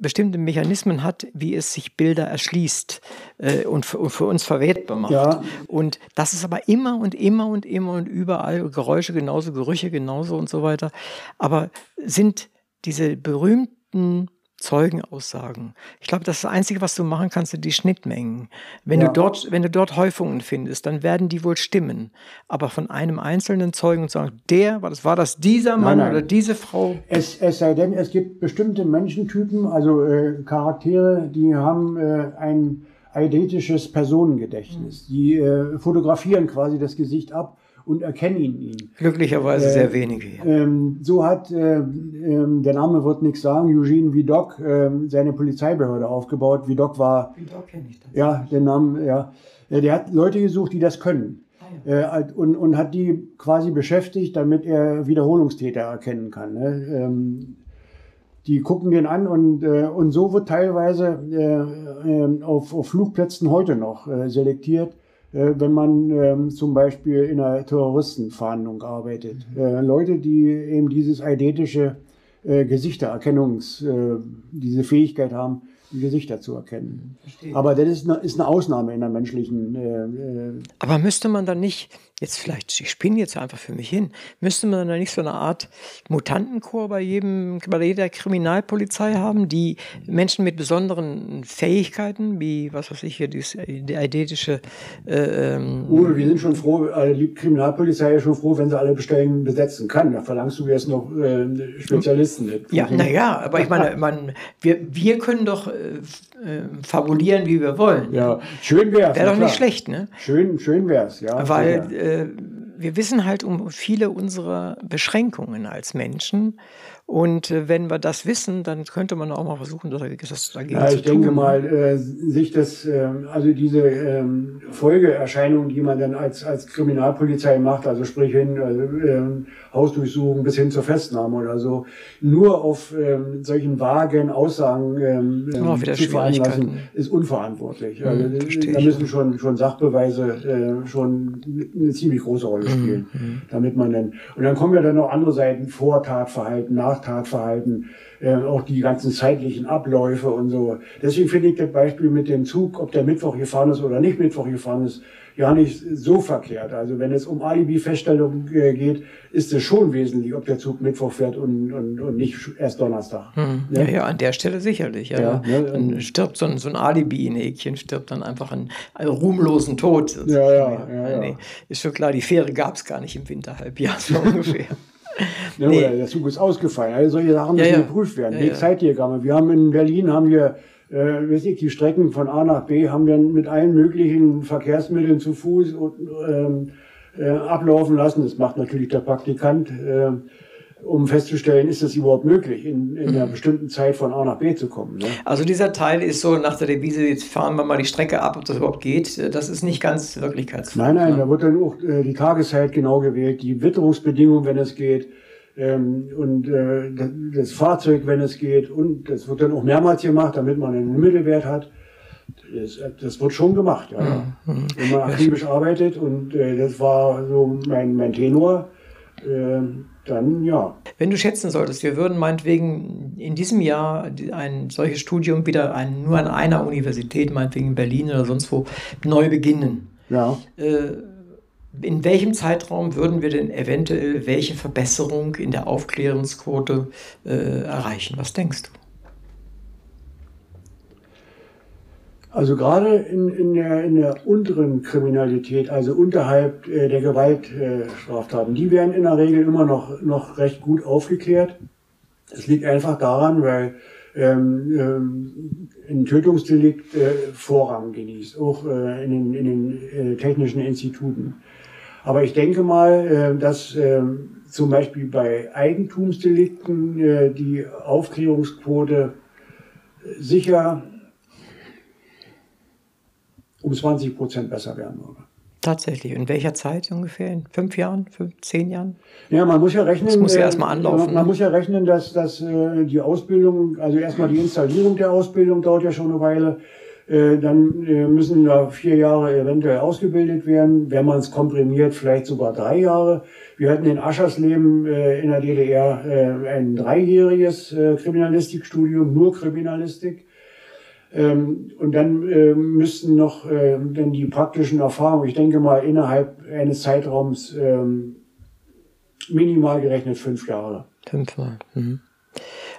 [SPEAKER 3] bestimmte Mechanismen hat, wie es sich Bilder erschließt äh, und, für, und, für, uns verwertbar macht. Ja. Und das ist aber immer und immer und immer und überall Geräusche genauso, Gerüche genauso und so weiter. Aber sind diese berühmten Zeugenaussagen. Ich glaube, das, das Einzige, was du machen kannst, sind die Schnittmengen. Wenn, ja. du dort, wenn du dort Häufungen findest, dann werden die wohl stimmen. Aber von einem einzelnen Zeugen zu sagen, der, war das, war das dieser Mann nein, nein. oder diese Frau?
[SPEAKER 2] Es, es sei denn, es gibt bestimmte Menschentypen, also äh, Charaktere, die haben äh, ein eidetisches Personengedächtnis. Die äh, fotografieren quasi das Gesicht ab und erkennen ihn.
[SPEAKER 3] Glücklicherweise äh, sehr wenige.
[SPEAKER 2] Ähm, so hat, äh, äh, der Name wird nichts sagen, Eugene Vidocq ähm, seine Polizeibehörde aufgebaut. Vidocq war, Vidocq kenne ich das. Ja, den Namen, ja. Äh, der hat Leute gesucht, die das können. Ah, ja. Äh, und, und hat die quasi beschäftigt, damit er Wiederholungstäter erkennen kann. Ne? Ähm, die gucken den an und, äh, und so wird teilweise äh, äh, auf, auf Flugplätzen heute noch äh, selektiert, äh, wenn man ähm, zum Beispiel in einer Terroristenfahndung arbeitet. Mhm. Äh, Leute, die eben dieses eidetische äh, Gesichtererkennungs, äh, diese Fähigkeit haben, die Gesichter zu erkennen. Verstehe. Aber das ist eine, ist eine, Ausnahme in der menschlichen. Äh,
[SPEAKER 3] äh Aber müsste man dann nicht, jetzt vielleicht, ich spinne jetzt einfach für mich hin, müsste man dann nicht so eine Art Mutantenchor bei jedem, bei jeder Kriminalpolizei haben, die Menschen mit besonderen Fähigkeiten, wie, was weiß ich hier, die, die eidetische.
[SPEAKER 2] Äh, ähm Uwe, wir sind schon froh, äh, die Kriminalpolizei ist schon froh, wenn sie alle Bestellen besetzen kann. Da verlangst du jetzt noch äh, Spezialisten.
[SPEAKER 3] Ja, naja, aber ich meine, man, wir, wir können doch äh, fabulieren, wie wir wollen.
[SPEAKER 2] Ja, schön wäre
[SPEAKER 3] es. Wäre doch klar. nicht schlecht, ne?
[SPEAKER 2] Schön, schön wäre es, ja.
[SPEAKER 3] Weil äh, wir wissen halt um viele unserer Beschränkungen als Menschen und äh, wenn wir das wissen, dann könnte man auch mal versuchen, das, das
[SPEAKER 2] dagegen ja, ich denke mal, äh, sich das, äh, also diese ähm, Folgeerscheinungen, die man dann als, als Kriminalpolizei macht, also sprich hin, also, ähm, Hausdurchsuchung bis hin zur Festnahme oder so, nur auf ähm, solchen vagen Aussagen ähm,
[SPEAKER 3] oh, zu veranlassen,
[SPEAKER 2] ist unverantwortlich. Also, hm, da müssen schon, schon Sachbeweise äh, schon eine ziemlich große Rolle hm, spielen, mhm. damit man dann, und dann kommen ja dann noch andere Seiten, Vortatverhalten, nach Straftatverhalten, äh, auch die ganzen zeitlichen Abläufe und so. Deswegen finde ich das Beispiel mit dem Zug, ob der Mittwoch gefahren ist oder nicht Mittwoch gefahren ist, ja nicht so verkehrt. Also wenn es um Alibi-Feststellung äh, geht, ist es schon wesentlich, ob der Zug Mittwoch fährt und, und, und nicht erst Donnerstag.
[SPEAKER 3] Hm. Ne? Ja, ja, an der Stelle sicherlich. Ja. ja ne? Dann stirbt so ein, so ein Alibi-Häkchen, stirbt dann einfach einen, einen ruhmlosen Tod.
[SPEAKER 2] Ja, ja, ja,
[SPEAKER 3] nee, Ist schon klar, die Fähre gab es gar nicht im Winterhalbjahr, *laughs* so ungefähr.
[SPEAKER 2] Ne, nee. Oder der Zug ist ausgefallen. Also solche Sachen müssen ja, ja. geprüft werden. Ja, Wegzeitdiagramme. Wir haben in Berlin haben wir äh, weiß ich, die Strecken von A nach B haben wir mit allen möglichen Verkehrsmitteln zu Fuß und, ähm, äh, ablaufen lassen. Das macht natürlich der Praktikant. Äh, um festzustellen, ist es überhaupt möglich, in, in einer mhm. bestimmten Zeit von A nach B zu kommen. Ne?
[SPEAKER 3] Also dieser Teil ist so nach der Devise, jetzt fahren wir mal die Strecke ab, ob das überhaupt geht. Das ist nicht ganz wirklichkeitsvoll.
[SPEAKER 2] Nein, nein, ne? da wird dann auch äh, die Tageszeit genau gewählt, die Witterungsbedingungen, wenn es geht, ähm, und äh, das Fahrzeug, wenn es geht. Und das wird dann auch mehrmals gemacht, damit man einen Mittelwert hat. Das, das wird schon gemacht, ja. Mhm. Wenn man akribisch arbeitet und äh, das war so mein, mein Tenor. Äh, dann ja.
[SPEAKER 3] Wenn du schätzen solltest, wir würden meinetwegen in diesem Jahr ein solches Studium wieder ein, nur an einer Universität, meinetwegen in Berlin oder sonst wo, neu beginnen.
[SPEAKER 2] Ja.
[SPEAKER 3] Äh, in welchem Zeitraum würden wir denn eventuell welche Verbesserung in der Aufklärungsquote äh, erreichen? Was denkst du?
[SPEAKER 2] Also gerade in, in, der, in der unteren Kriminalität, also unterhalb äh, der Gewaltstraftaten, die werden in der Regel immer noch, noch recht gut aufgeklärt. Es liegt einfach daran, weil ähm, ähm, ein Tötungsdelikt äh, Vorrang genießt, auch äh, in den, in den äh, technischen Instituten. Aber ich denke mal, äh, dass äh, zum Beispiel bei Eigentumsdelikten äh, die Aufklärungsquote sicher um 20 Prozent besser werden würde.
[SPEAKER 3] Tatsächlich. In welcher Zeit ungefähr? In fünf Jahren, fünf, zehn Jahren?
[SPEAKER 2] Ja, man muss ja rechnen. Das
[SPEAKER 3] muss ja erstmal anlaufen.
[SPEAKER 2] Man, man muss ja rechnen, dass, dass äh, die Ausbildung, also erstmal die Installierung der Ausbildung dauert ja schon eine Weile. Äh, dann äh, müssen da vier Jahre eventuell ausgebildet werden. Wenn man es komprimiert, vielleicht sogar drei Jahre. Wir hatten in Aschersleben äh, in der DDR äh, ein dreijähriges äh, Kriminalistikstudium, nur Kriminalistik. Ähm, und dann äh, müssten noch äh, dann die praktischen Erfahrungen, ich denke mal innerhalb eines Zeitraums ähm, minimal gerechnet fünf Jahre.
[SPEAKER 3] Fünfmal. Mhm.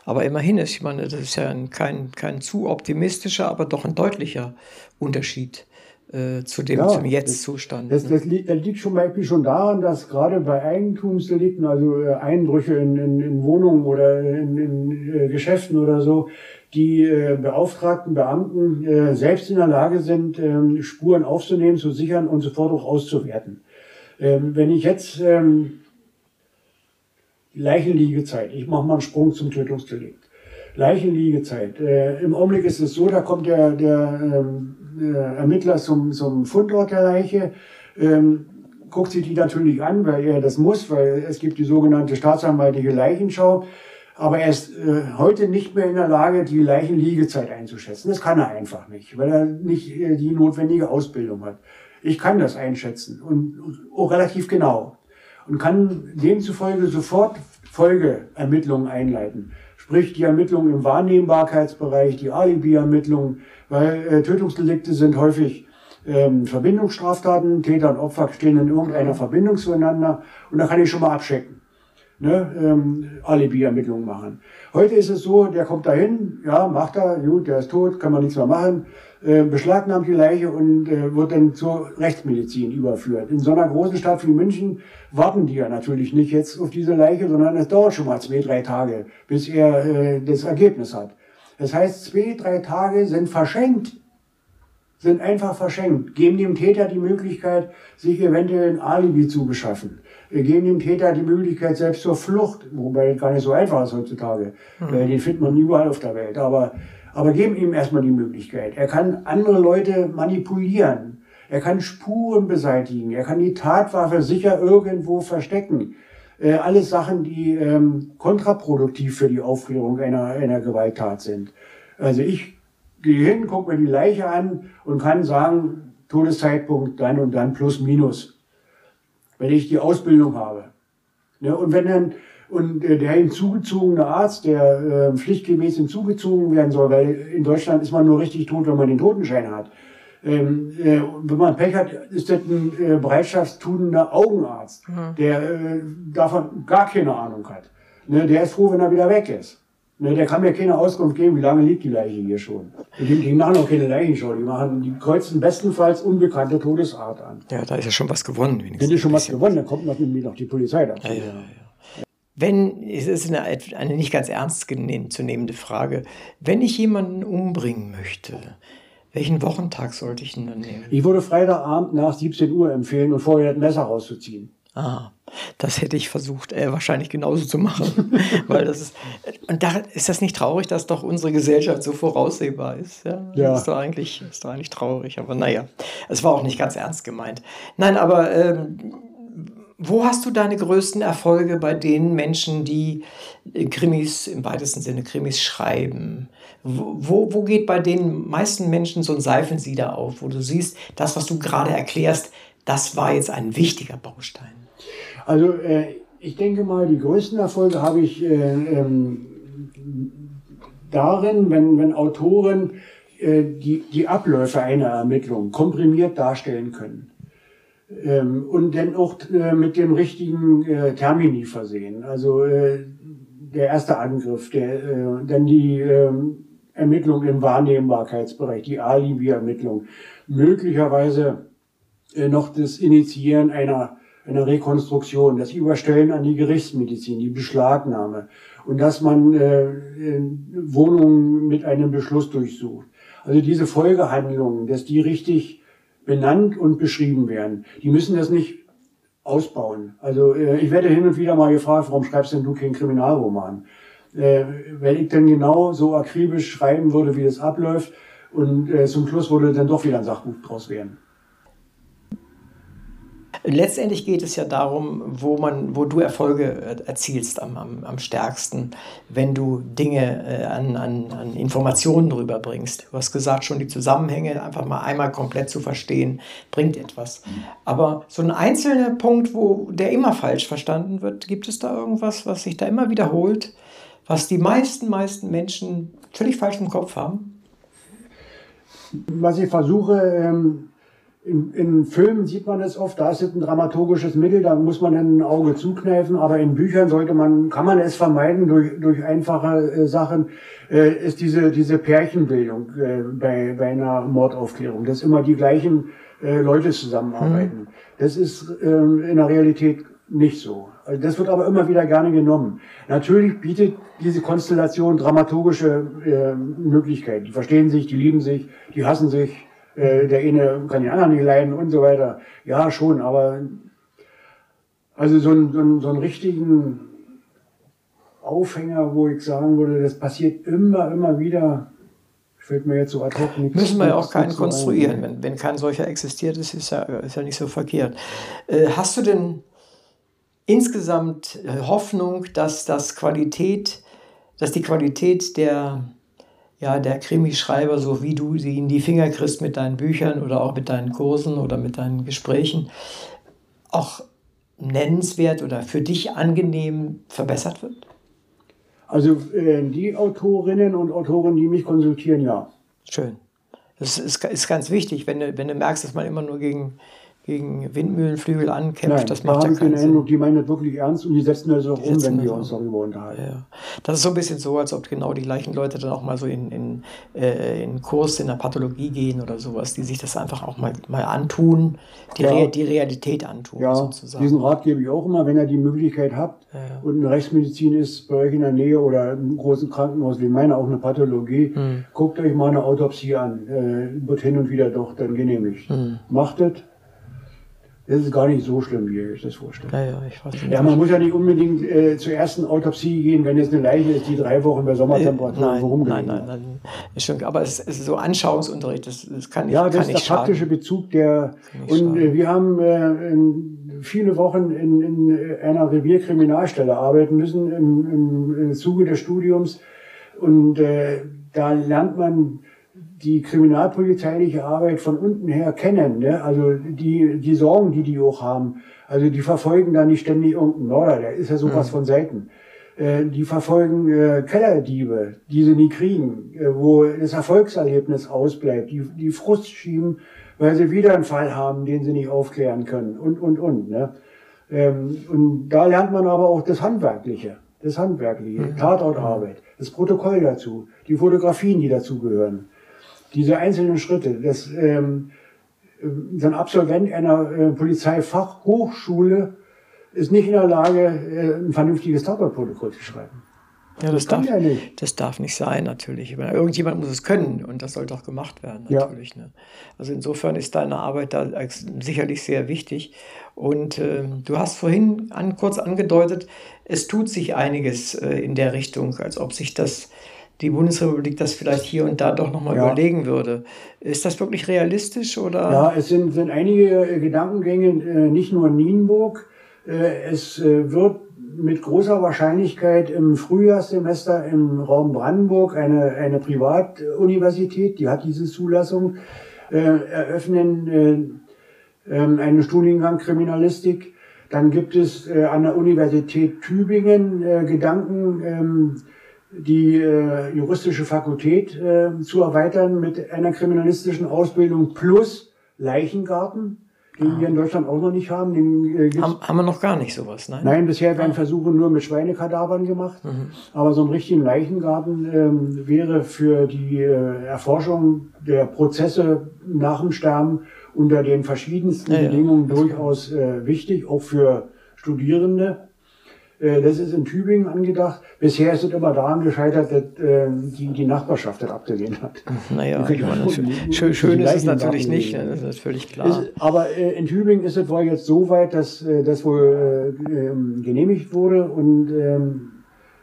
[SPEAKER 3] Aber immerhin ist, ich meine, das ist ja ein, kein, kein zu optimistischer, aber doch ein deutlicher Unterschied äh, zu dem, ja, zum Jetzt-Zustand.
[SPEAKER 2] Das, das, ne? das, liegt schon Beispiel schon daran, dass gerade bei Eigentumsdelikten, also äh, Einbrüche in, in, in Wohnungen oder in, in äh, Geschäften oder so, die äh, beauftragten Beamten äh, selbst in der Lage sind, ähm, Spuren aufzunehmen, zu sichern und sofort auch auszuwerten. Ähm, wenn ich jetzt ähm, Leichenliegezeit, ich mache mal einen Sprung zum Tötungsdelikt. Leichenliegezeit. Äh, Im Augenblick ist es so, da kommt der, der ähm, äh, Ermittler zum, zum Fundort der Leiche, ähm, guckt sich die natürlich an, weil er das muss, weil es gibt die sogenannte staatsanwaltliche Leichenschau. Aber er ist äh, heute nicht mehr in der Lage, die Leichenliegezeit einzuschätzen. Das kann er einfach nicht, weil er nicht äh, die notwendige Ausbildung hat. Ich kann das einschätzen und, und auch relativ genau und kann demzufolge sofort Folgeermittlungen einleiten. Sprich die Ermittlungen im Wahrnehmbarkeitsbereich, die Alibi-Ermittlungen, weil äh, Tötungsdelikte sind häufig ähm, Verbindungsstraftaten, Täter und Opfer stehen in irgendeiner Verbindung zueinander und da kann ich schon mal abchecken. Ne, ähm, Alibi-Ermittlungen machen. Heute ist es so, der kommt dahin, ja, macht er, gut, der ist tot, kann man nichts mehr machen, äh, beschlagnahmt die Leiche und äh, wird dann zur Rechtsmedizin überführt. In so einer großen Stadt wie München warten die ja natürlich nicht jetzt auf diese Leiche, sondern es dauert schon mal zwei, drei Tage, bis er äh, das Ergebnis hat. Das heißt, zwei, drei Tage sind verschenkt, sind einfach verschenkt, geben dem Täter die Möglichkeit, sich eventuell ein Alibi zu beschaffen. Wir geben dem Täter die Möglichkeit selbst zur Flucht, wobei das gar nicht so einfach ist heutzutage. Mhm. Den findet man überall auf der Welt. Aber, aber geben ihm erstmal die Möglichkeit. Er kann andere Leute manipulieren. Er kann Spuren beseitigen. Er kann die Tatwaffe sicher irgendwo verstecken. Äh, alles Sachen, die ähm, kontraproduktiv für die Aufklärung einer, einer Gewalttat sind. Also ich gehe hin, gucke mir die Leiche an und kann sagen, Todeszeitpunkt dann und dann plus minus, wenn ich die Ausbildung habe. Ja, und wenn dann und äh, der hinzugezogene Arzt, der äh, pflichtgemäß hinzugezogen werden soll, weil in Deutschland ist man nur richtig tot, wenn man den Totenschein hat. Ähm, äh, wenn man Pech hat, ist das ein äh, bereitschaftstunender Augenarzt, mhm. der äh, davon gar keine Ahnung hat. Ne, der ist froh, wenn er wieder weg ist. Ne, der kann mir keine Auskunft geben, wie lange liegt die Leiche hier schon. Die, die machen auch keine Leichenschau, die machen, die kreuzen bestenfalls unbekannte Todesart an.
[SPEAKER 3] Ja, da ist ja schon was gewonnen,
[SPEAKER 2] wenigstens. Wenn ist schon was gewonnen, dann kommt noch, noch die Polizei dazu. Ja, ja, ja.
[SPEAKER 3] Wenn, es ist eine, eine nicht ganz ernst zu nehmende Frage, wenn ich jemanden umbringen möchte, welchen Wochentag sollte ich denn dann nehmen?
[SPEAKER 2] Ich würde Freitagabend nach 17 Uhr empfehlen und vorher das Messer rauszuziehen.
[SPEAKER 3] Ah, das hätte ich versucht, äh, wahrscheinlich genauso zu machen. *laughs* Weil das ist, und da ist das nicht traurig, dass doch unsere Gesellschaft so voraussehbar ist. Ja, ja. Das ist doch eigentlich, ist doch eigentlich traurig. Aber naja, es war auch nicht ganz ernst gemeint. Nein, aber ähm, wo hast du deine größten Erfolge bei den Menschen, die Krimis, im weitesten Sinne Krimis schreiben? Wo, wo geht bei den meisten Menschen so ein Seifensieder auf, wo du siehst, das, was du gerade erklärst, das war jetzt ein wichtiger Baustein?
[SPEAKER 2] Also äh, ich denke mal, die größten Erfolge habe ich äh, ähm, darin, wenn, wenn Autoren äh, die, die Abläufe einer Ermittlung komprimiert darstellen können ähm, und dann auch äh, mit dem richtigen äh, Termini versehen. Also äh, der erste Angriff, der, dann die äh, Ermittlung im Wahrnehmbarkeitsbereich, die Alibi-Ermittlung, möglicherweise noch das Initiieren einer, einer Rekonstruktion, das Überstellen an die Gerichtsmedizin, die Beschlagnahme und dass man äh, Wohnungen mit einem Beschluss durchsucht. Also diese Folgehandlungen, dass die richtig benannt und beschrieben werden. Die müssen das nicht ausbauen. Also äh, ich werde hin und wieder mal gefragt, warum schreibst denn du keinen Kriminalroman? Äh, wenn ich denn genau so akribisch schreiben würde, wie das abläuft, und äh, zum Schluss würde dann doch wieder ein Sachbuch draus werden.
[SPEAKER 3] Letztendlich geht es ja darum, wo, man, wo du Erfolge äh, erzielst am, am, am stärksten, wenn du Dinge äh, an, an, an Informationen rüberbringst. Du hast gesagt, schon die Zusammenhänge einfach mal einmal komplett zu verstehen, bringt etwas. Aber so ein einzelner Punkt, wo der immer falsch verstanden wird, gibt es da irgendwas, was sich da immer wiederholt, was die meisten, meisten Menschen völlig falsch im Kopf haben?
[SPEAKER 2] Was ich versuche, ähm, in, in Filmen sieht man es oft, da ist es ein dramaturgisches Mittel, da muss man ein Auge zukneifen, aber in Büchern sollte man, kann man es vermeiden durch, durch einfache äh, Sachen, äh, ist diese, diese Pärchenbildung äh, bei, bei einer Mordaufklärung, dass immer die gleichen äh, Leute zusammenarbeiten. Mhm. Das ist äh, in der Realität nicht so. Also das wird aber immer wieder gerne genommen. Natürlich bietet diese Konstellation dramaturgische äh, Möglichkeiten. Die verstehen sich, die lieben sich, die hassen sich, äh, der eine kann den anderen nicht leiden und so weiter. Ja, schon, aber also so einen, so einen, so einen richtigen Aufhänger, wo ich sagen würde, das passiert immer, immer wieder. Fällt mir jetzt so ad hoc
[SPEAKER 3] nichts Müssen wir ja auch keinen konstruieren. Wenn, wenn kein solcher existiert, ist, ist ja, ist ja nicht so verkehrt. Äh, hast du denn insgesamt äh, Hoffnung, dass das Qualität, dass die Qualität der ja, der Krimischreiber, so wie du sie in die Finger kriegst mit deinen Büchern oder auch mit deinen Kursen oder mit deinen Gesprächen, auch nennenswert oder für dich angenehm verbessert wird?
[SPEAKER 2] Also äh, die Autorinnen und Autoren, die mich konsultieren, ja.
[SPEAKER 3] Schön. Das ist, ist ganz wichtig, wenn du, wenn du merkst, dass man immer nur gegen gegen Windmühlenflügel ankämpft.
[SPEAKER 2] Nein, das macht da ja keinen Sinn. Eindruck, die meinen das wirklich ernst und die setzen das auch die um, wenn wir uns darüber unterhalten. Ja.
[SPEAKER 3] Das ist so ein bisschen so, als ob genau die gleichen Leute dann auch mal so in, in, äh, in Kurs in der Pathologie gehen oder sowas, die sich das einfach auch mal, mal antun, die, ja. Re die Realität antun.
[SPEAKER 2] Ja, sozusagen. diesen Rat gebe ich auch immer, wenn ihr die Möglichkeit habt ja. und eine Rechtsmedizin ist bei euch in der Nähe oder im großen Krankenhaus, wie meine auch eine Pathologie, hm. guckt euch mal eine Autopsie an. Äh, wird hin und wieder doch dann genehmigt. Hm. Macht es das ist gar nicht so schlimm, wie ihr euch das vorstellt. Ja, ja, ich nicht. Ja, man muss ja nicht unbedingt äh, zur ersten Autopsie gehen, wenn jetzt eine Leiche ist, die drei Wochen bei Sommertemperatur
[SPEAKER 3] nein, rumgelegen nein, nein, nein, ist schon, Aber es ist so Anschauungsunterricht, das, das kann nicht
[SPEAKER 2] Ja, das ist der schaden. praktische Bezug der. Und äh, wir haben äh, viele Wochen in, in einer Revierkriminalstelle arbeiten müssen im, im, im Zuge des Studiums. Und äh, da lernt man die kriminalpolizeiliche Arbeit von unten her kennen, ne? also die, die Sorgen, die die auch haben, also die verfolgen da nicht ständig irgendeinen Mörder, der ist ja sowas mhm. von selten. Äh, die verfolgen äh, Kellerdiebe, die sie nie kriegen, äh, wo das Erfolgserlebnis ausbleibt, die, die Frust schieben, weil sie wieder einen Fall haben, den sie nicht aufklären können und, und, und. Ne? Ähm, und da lernt man aber auch das Handwerkliche, das Handwerkliche, mhm. Tatortarbeit, das Protokoll dazu, die Fotografien, die dazugehören diese einzelnen Schritte, dass ähm, so ein Absolvent einer äh, Polizeifachhochschule ist nicht in der Lage, äh, ein vernünftiges Tatortprotokoll zu schreiben.
[SPEAKER 3] Ja, das, das darf, ja nicht. das darf nicht sein, natürlich. Irgendjemand muss es können und das sollte auch gemacht werden, natürlich. Ja. Ne? Also insofern ist deine Arbeit da sicherlich sehr wichtig. Und äh, du hast vorhin an, kurz angedeutet, es tut sich einiges äh, in der Richtung, als ob sich das die Bundesrepublik das vielleicht hier und da doch nochmal ja. überlegen würde. Ist das wirklich realistisch oder?
[SPEAKER 2] Ja, es sind, sind einige äh, Gedankengänge, äh, nicht nur in Nienburg. Äh, es wird mit großer Wahrscheinlichkeit im Frühjahrssemester im Raum Brandenburg eine, eine Privatuniversität, die hat diese Zulassung, eröffnen, ähm, einen Studiengang Kriminalistik. Dann gibt es an der Universität Tübingen Gedanken, ähm, die äh, juristische Fakultät äh, zu erweitern mit einer kriminalistischen Ausbildung plus Leichengarten, den ah. wir in Deutschland auch noch nicht haben. Den,
[SPEAKER 3] äh, haben, haben wir noch gar nicht sowas,
[SPEAKER 2] nein? Nein, bisher werden ah. Versuche nur mit Schweinekadavern gemacht. Mhm. Aber so ein richtigen Leichengarten ähm, wäre für die äh, Erforschung der Prozesse nach dem Sterben unter den verschiedensten ja, Bedingungen ja, durchaus äh, wichtig, auch für Studierende. Äh, das ist in Tübingen angedacht. Bisher ist es immer daran gescheitert, dass ähm, die, die Nachbarschaft das abgelehnt hat. *laughs*
[SPEAKER 3] Naja, ich meine, schön, schön ist es natürlich nicht, das ist völlig klar. Ist,
[SPEAKER 2] aber äh, in Tübingen ist es wohl jetzt so weit, dass äh, das wohl ähm, genehmigt wurde und ähm,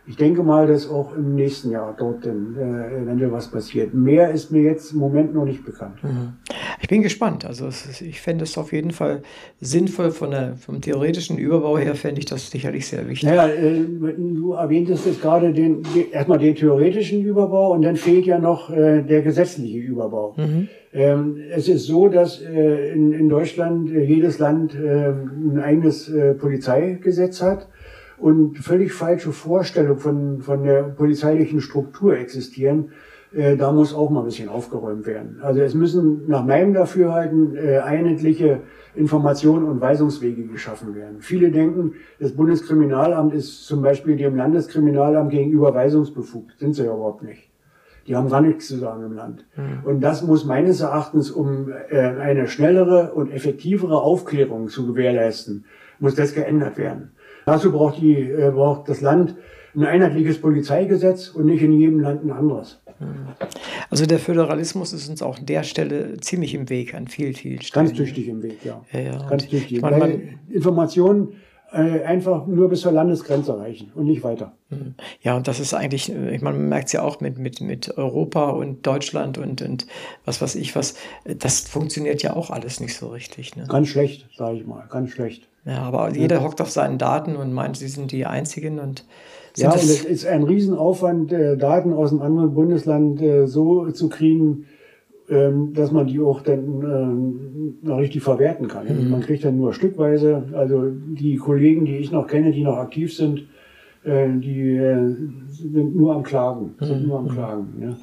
[SPEAKER 2] ich denke mal, dass auch im nächsten Jahr dort dann äh, eventuell was passiert. Mehr ist mir jetzt im Moment noch nicht bekannt. Mhm.
[SPEAKER 3] Ich bin gespannt. Also ist, ich fände es auf jeden Fall sinnvoll, von der, vom theoretischen Überbau her fände ich das sicherlich sehr wichtig.
[SPEAKER 2] Naja, äh, du erwähntest jetzt gerade den, den, erstmal den theoretischen Überbau und dann fehlt ja noch äh, der gesetzliche Überbau. Mhm. Ähm, es ist so, dass äh, in, in Deutschland äh, jedes Land äh, ein eigenes äh, Polizeigesetz hat und völlig falsche Vorstellungen von, von der polizeilichen Struktur existieren. Äh, da muss auch mal ein bisschen aufgeräumt werden. Also es müssen nach meinem Dafürhalten äh, einheitliche Informationen und Weisungswege geschaffen werden. Viele denken, das Bundeskriminalamt ist zum Beispiel dem Landeskriminalamt gegenüber weisungsbefugt. Sind sie ja überhaupt nicht. Die haben gar nichts zu sagen im Land. Mhm. Und das muss meines Erachtens, um äh, eine schnellere und effektivere Aufklärung zu gewährleisten, muss das geändert werden. Dazu braucht, die, äh, braucht das Land ein einheitliches Polizeigesetz und nicht in jedem Land ein anderes.
[SPEAKER 3] Also der Föderalismus ist uns auch an der Stelle ziemlich im Weg an vielen, vielen Stellen.
[SPEAKER 2] Ganz tüchtig im Weg, ja. ja, ja. Ganz tüchtig. Meine, Weil Informationen äh, einfach nur bis zur Landesgrenze reichen und nicht weiter.
[SPEAKER 3] Hm. Ja, und das ist eigentlich, ich meine, man merkt es ja auch mit, mit, mit Europa und Deutschland und, und was weiß ich was, das funktioniert ja auch alles nicht so richtig. Ne?
[SPEAKER 2] Ganz schlecht, sage ich mal, ganz schlecht.
[SPEAKER 3] Ja, aber jeder hockt auf seinen Daten und meint, sie sind die Einzigen und
[SPEAKER 2] ja, und es ist ein Riesenaufwand, äh, Daten aus einem anderen Bundesland äh, so zu kriegen, ähm, dass man die auch dann ähm, richtig verwerten kann. Mhm. Man kriegt dann nur stückweise. Also die Kollegen, die ich noch kenne, die noch aktiv sind, äh, die sind nur am Klagen. Sind mhm. nur am Klagen. Ja.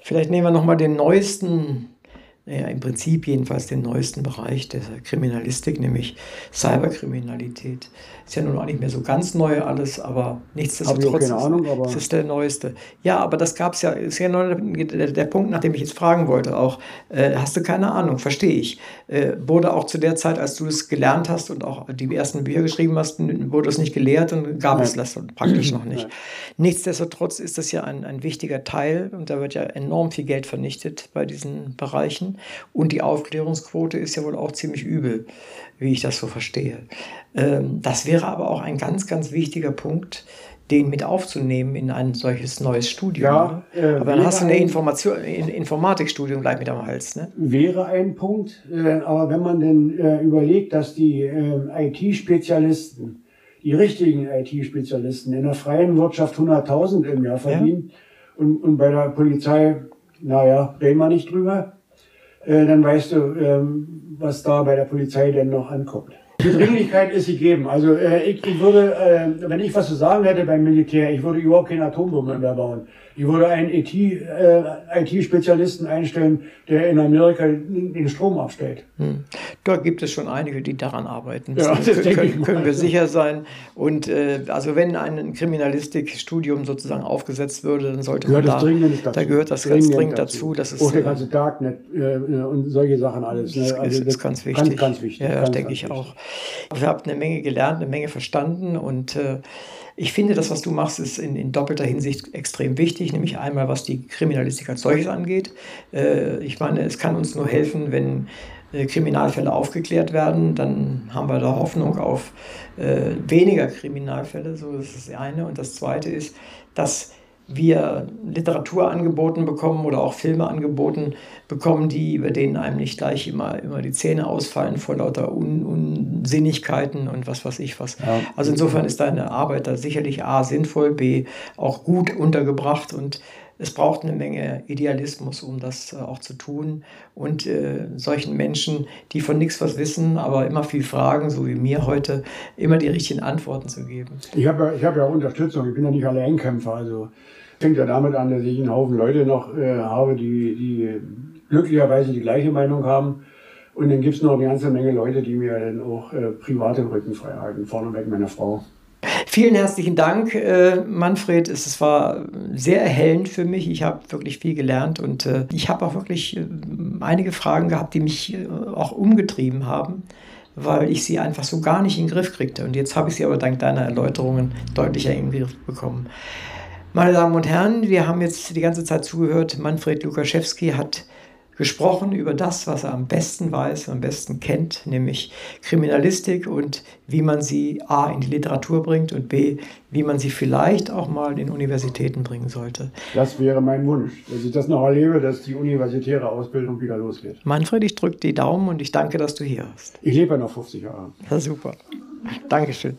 [SPEAKER 3] Vielleicht nehmen wir nochmal den neuesten ja, im Prinzip jedenfalls den neuesten Bereich der Kriminalistik, nämlich Cyberkriminalität. Ist ja nun auch nicht mehr so ganz neu alles, aber nichtsdestotrotz
[SPEAKER 2] keine Ahnung, aber
[SPEAKER 3] ist es der neueste. Ja, aber das gab es ja, ist ja nur der, der, Punkt, nach dem ich jetzt fragen wollte, auch, äh, hast du keine Ahnung, verstehe ich. Äh, wurde auch zu der Zeit, als du es gelernt hast und auch die ersten Bücher geschrieben hast, wurde es nicht gelehrt und gab Nein. es das praktisch noch nicht. Nein. Nichtsdestotrotz ist das ja ein, ein wichtiger Teil und da wird ja enorm viel Geld vernichtet bei diesen Bereichen. Und die Aufklärungsquote ist ja wohl auch ziemlich übel, wie ich das so verstehe. Ähm, das wäre aber auch ein ganz, ganz wichtiger Punkt, den mit aufzunehmen in ein solches neues Studium. Ja, ne? äh, aber dann hast du ein Information, Informatikstudium gleich mit am Hals. Ne?
[SPEAKER 2] Wäre ein Punkt, äh, aber wenn man denn äh, überlegt, dass die äh, IT-Spezialisten, die richtigen IT-Spezialisten in der freien Wirtschaft 100.000 im Jahr verdienen ja. und, und bei der Polizei, naja, reden wir nicht drüber, äh, dann weißt du, ähm, was da bei der Polizei denn noch ankommt. Die Dringlichkeit ist gegeben. Also äh, ich, ich würde, äh, wenn ich was zu sagen hätte beim Militär, ich würde überhaupt keine Atombombe mehr bauen. Ich würde einen IT-Spezialisten äh, IT einstellen, der in Amerika den Strom abstellt. Hm.
[SPEAKER 3] Da gibt es schon einige, die daran arbeiten. Ja, das können, können wir sicher sein. Und äh, also wenn ein Kriminalistikstudium sozusagen aufgesetzt würde, dann sollte
[SPEAKER 2] gehört
[SPEAKER 3] man
[SPEAKER 2] da, dringend
[SPEAKER 3] dazu. da gehört das dringend ganz dringend dazu. dazu. Das ist,
[SPEAKER 2] Auch der ganze Darknet äh, und solche Sachen alles.
[SPEAKER 3] Ne? Also das ist ganz wichtig. Ganz, ganz wichtig. Ja, ganz, denke ich wichtig. auch. Ich habe eine Menge gelernt, eine Menge verstanden und äh, ich finde, das, was du machst, ist in, in, doppelter Hinsicht extrem wichtig, nämlich einmal, was die Kriminalistik als solches angeht. Äh, ich meine, es kann uns nur helfen, wenn äh, Kriminalfälle aufgeklärt werden, dann haben wir da Hoffnung auf äh, weniger Kriminalfälle, so ist das eine. Und das zweite ist, dass wir Literatur angeboten bekommen oder auch Filme angeboten bekommen, die, über denen einem nicht gleich immer, immer die Zähne ausfallen vor lauter Un Unsinnigkeiten und was weiß ich was. Ja. Also insofern ist deine Arbeit da sicherlich A sinnvoll, B auch gut untergebracht und es braucht eine Menge Idealismus, um das äh, auch zu tun. Und äh, solchen Menschen, die von nichts was wissen, aber immer viel fragen, so wie mir heute, immer die richtigen Antworten zu geben.
[SPEAKER 2] Ich habe ja, ich hab ja Unterstützung, ich bin ja nicht Alleinkämpfer. Also fängt ja damit an, dass ich einen Haufen Leute noch äh, habe, die, die glücklicherweise die gleiche Meinung haben. Und dann gibt es noch eine ganze Menge Leute, die mir dann auch äh, privat den Rücken frei halten. Vorneweg meine Frau.
[SPEAKER 3] Vielen herzlichen Dank, äh, Manfred. Es war sehr erhellend für mich. Ich habe wirklich viel gelernt und äh, ich habe auch wirklich äh, einige Fragen gehabt, die mich äh, auch umgetrieben haben, weil ich sie einfach so gar nicht in den Griff kriegte. Und jetzt habe ich sie aber dank deiner Erläuterungen deutlicher in den Griff bekommen. Meine Damen und Herren, wir haben jetzt die ganze Zeit zugehört. Manfred Lukaschewski hat gesprochen über das, was er am besten weiß, am besten kennt, nämlich Kriminalistik und wie man sie a in die Literatur bringt und b wie man sie vielleicht auch mal in Universitäten bringen sollte.
[SPEAKER 2] Das wäre mein Wunsch, dass ich das noch erlebe, dass die universitäre Ausbildung wieder losgeht.
[SPEAKER 3] Manfred, ich drücke die Daumen und ich danke, dass du hier bist.
[SPEAKER 2] Ich lebe ja noch 50 Jahre.
[SPEAKER 3] Ja, super. Dankeschön.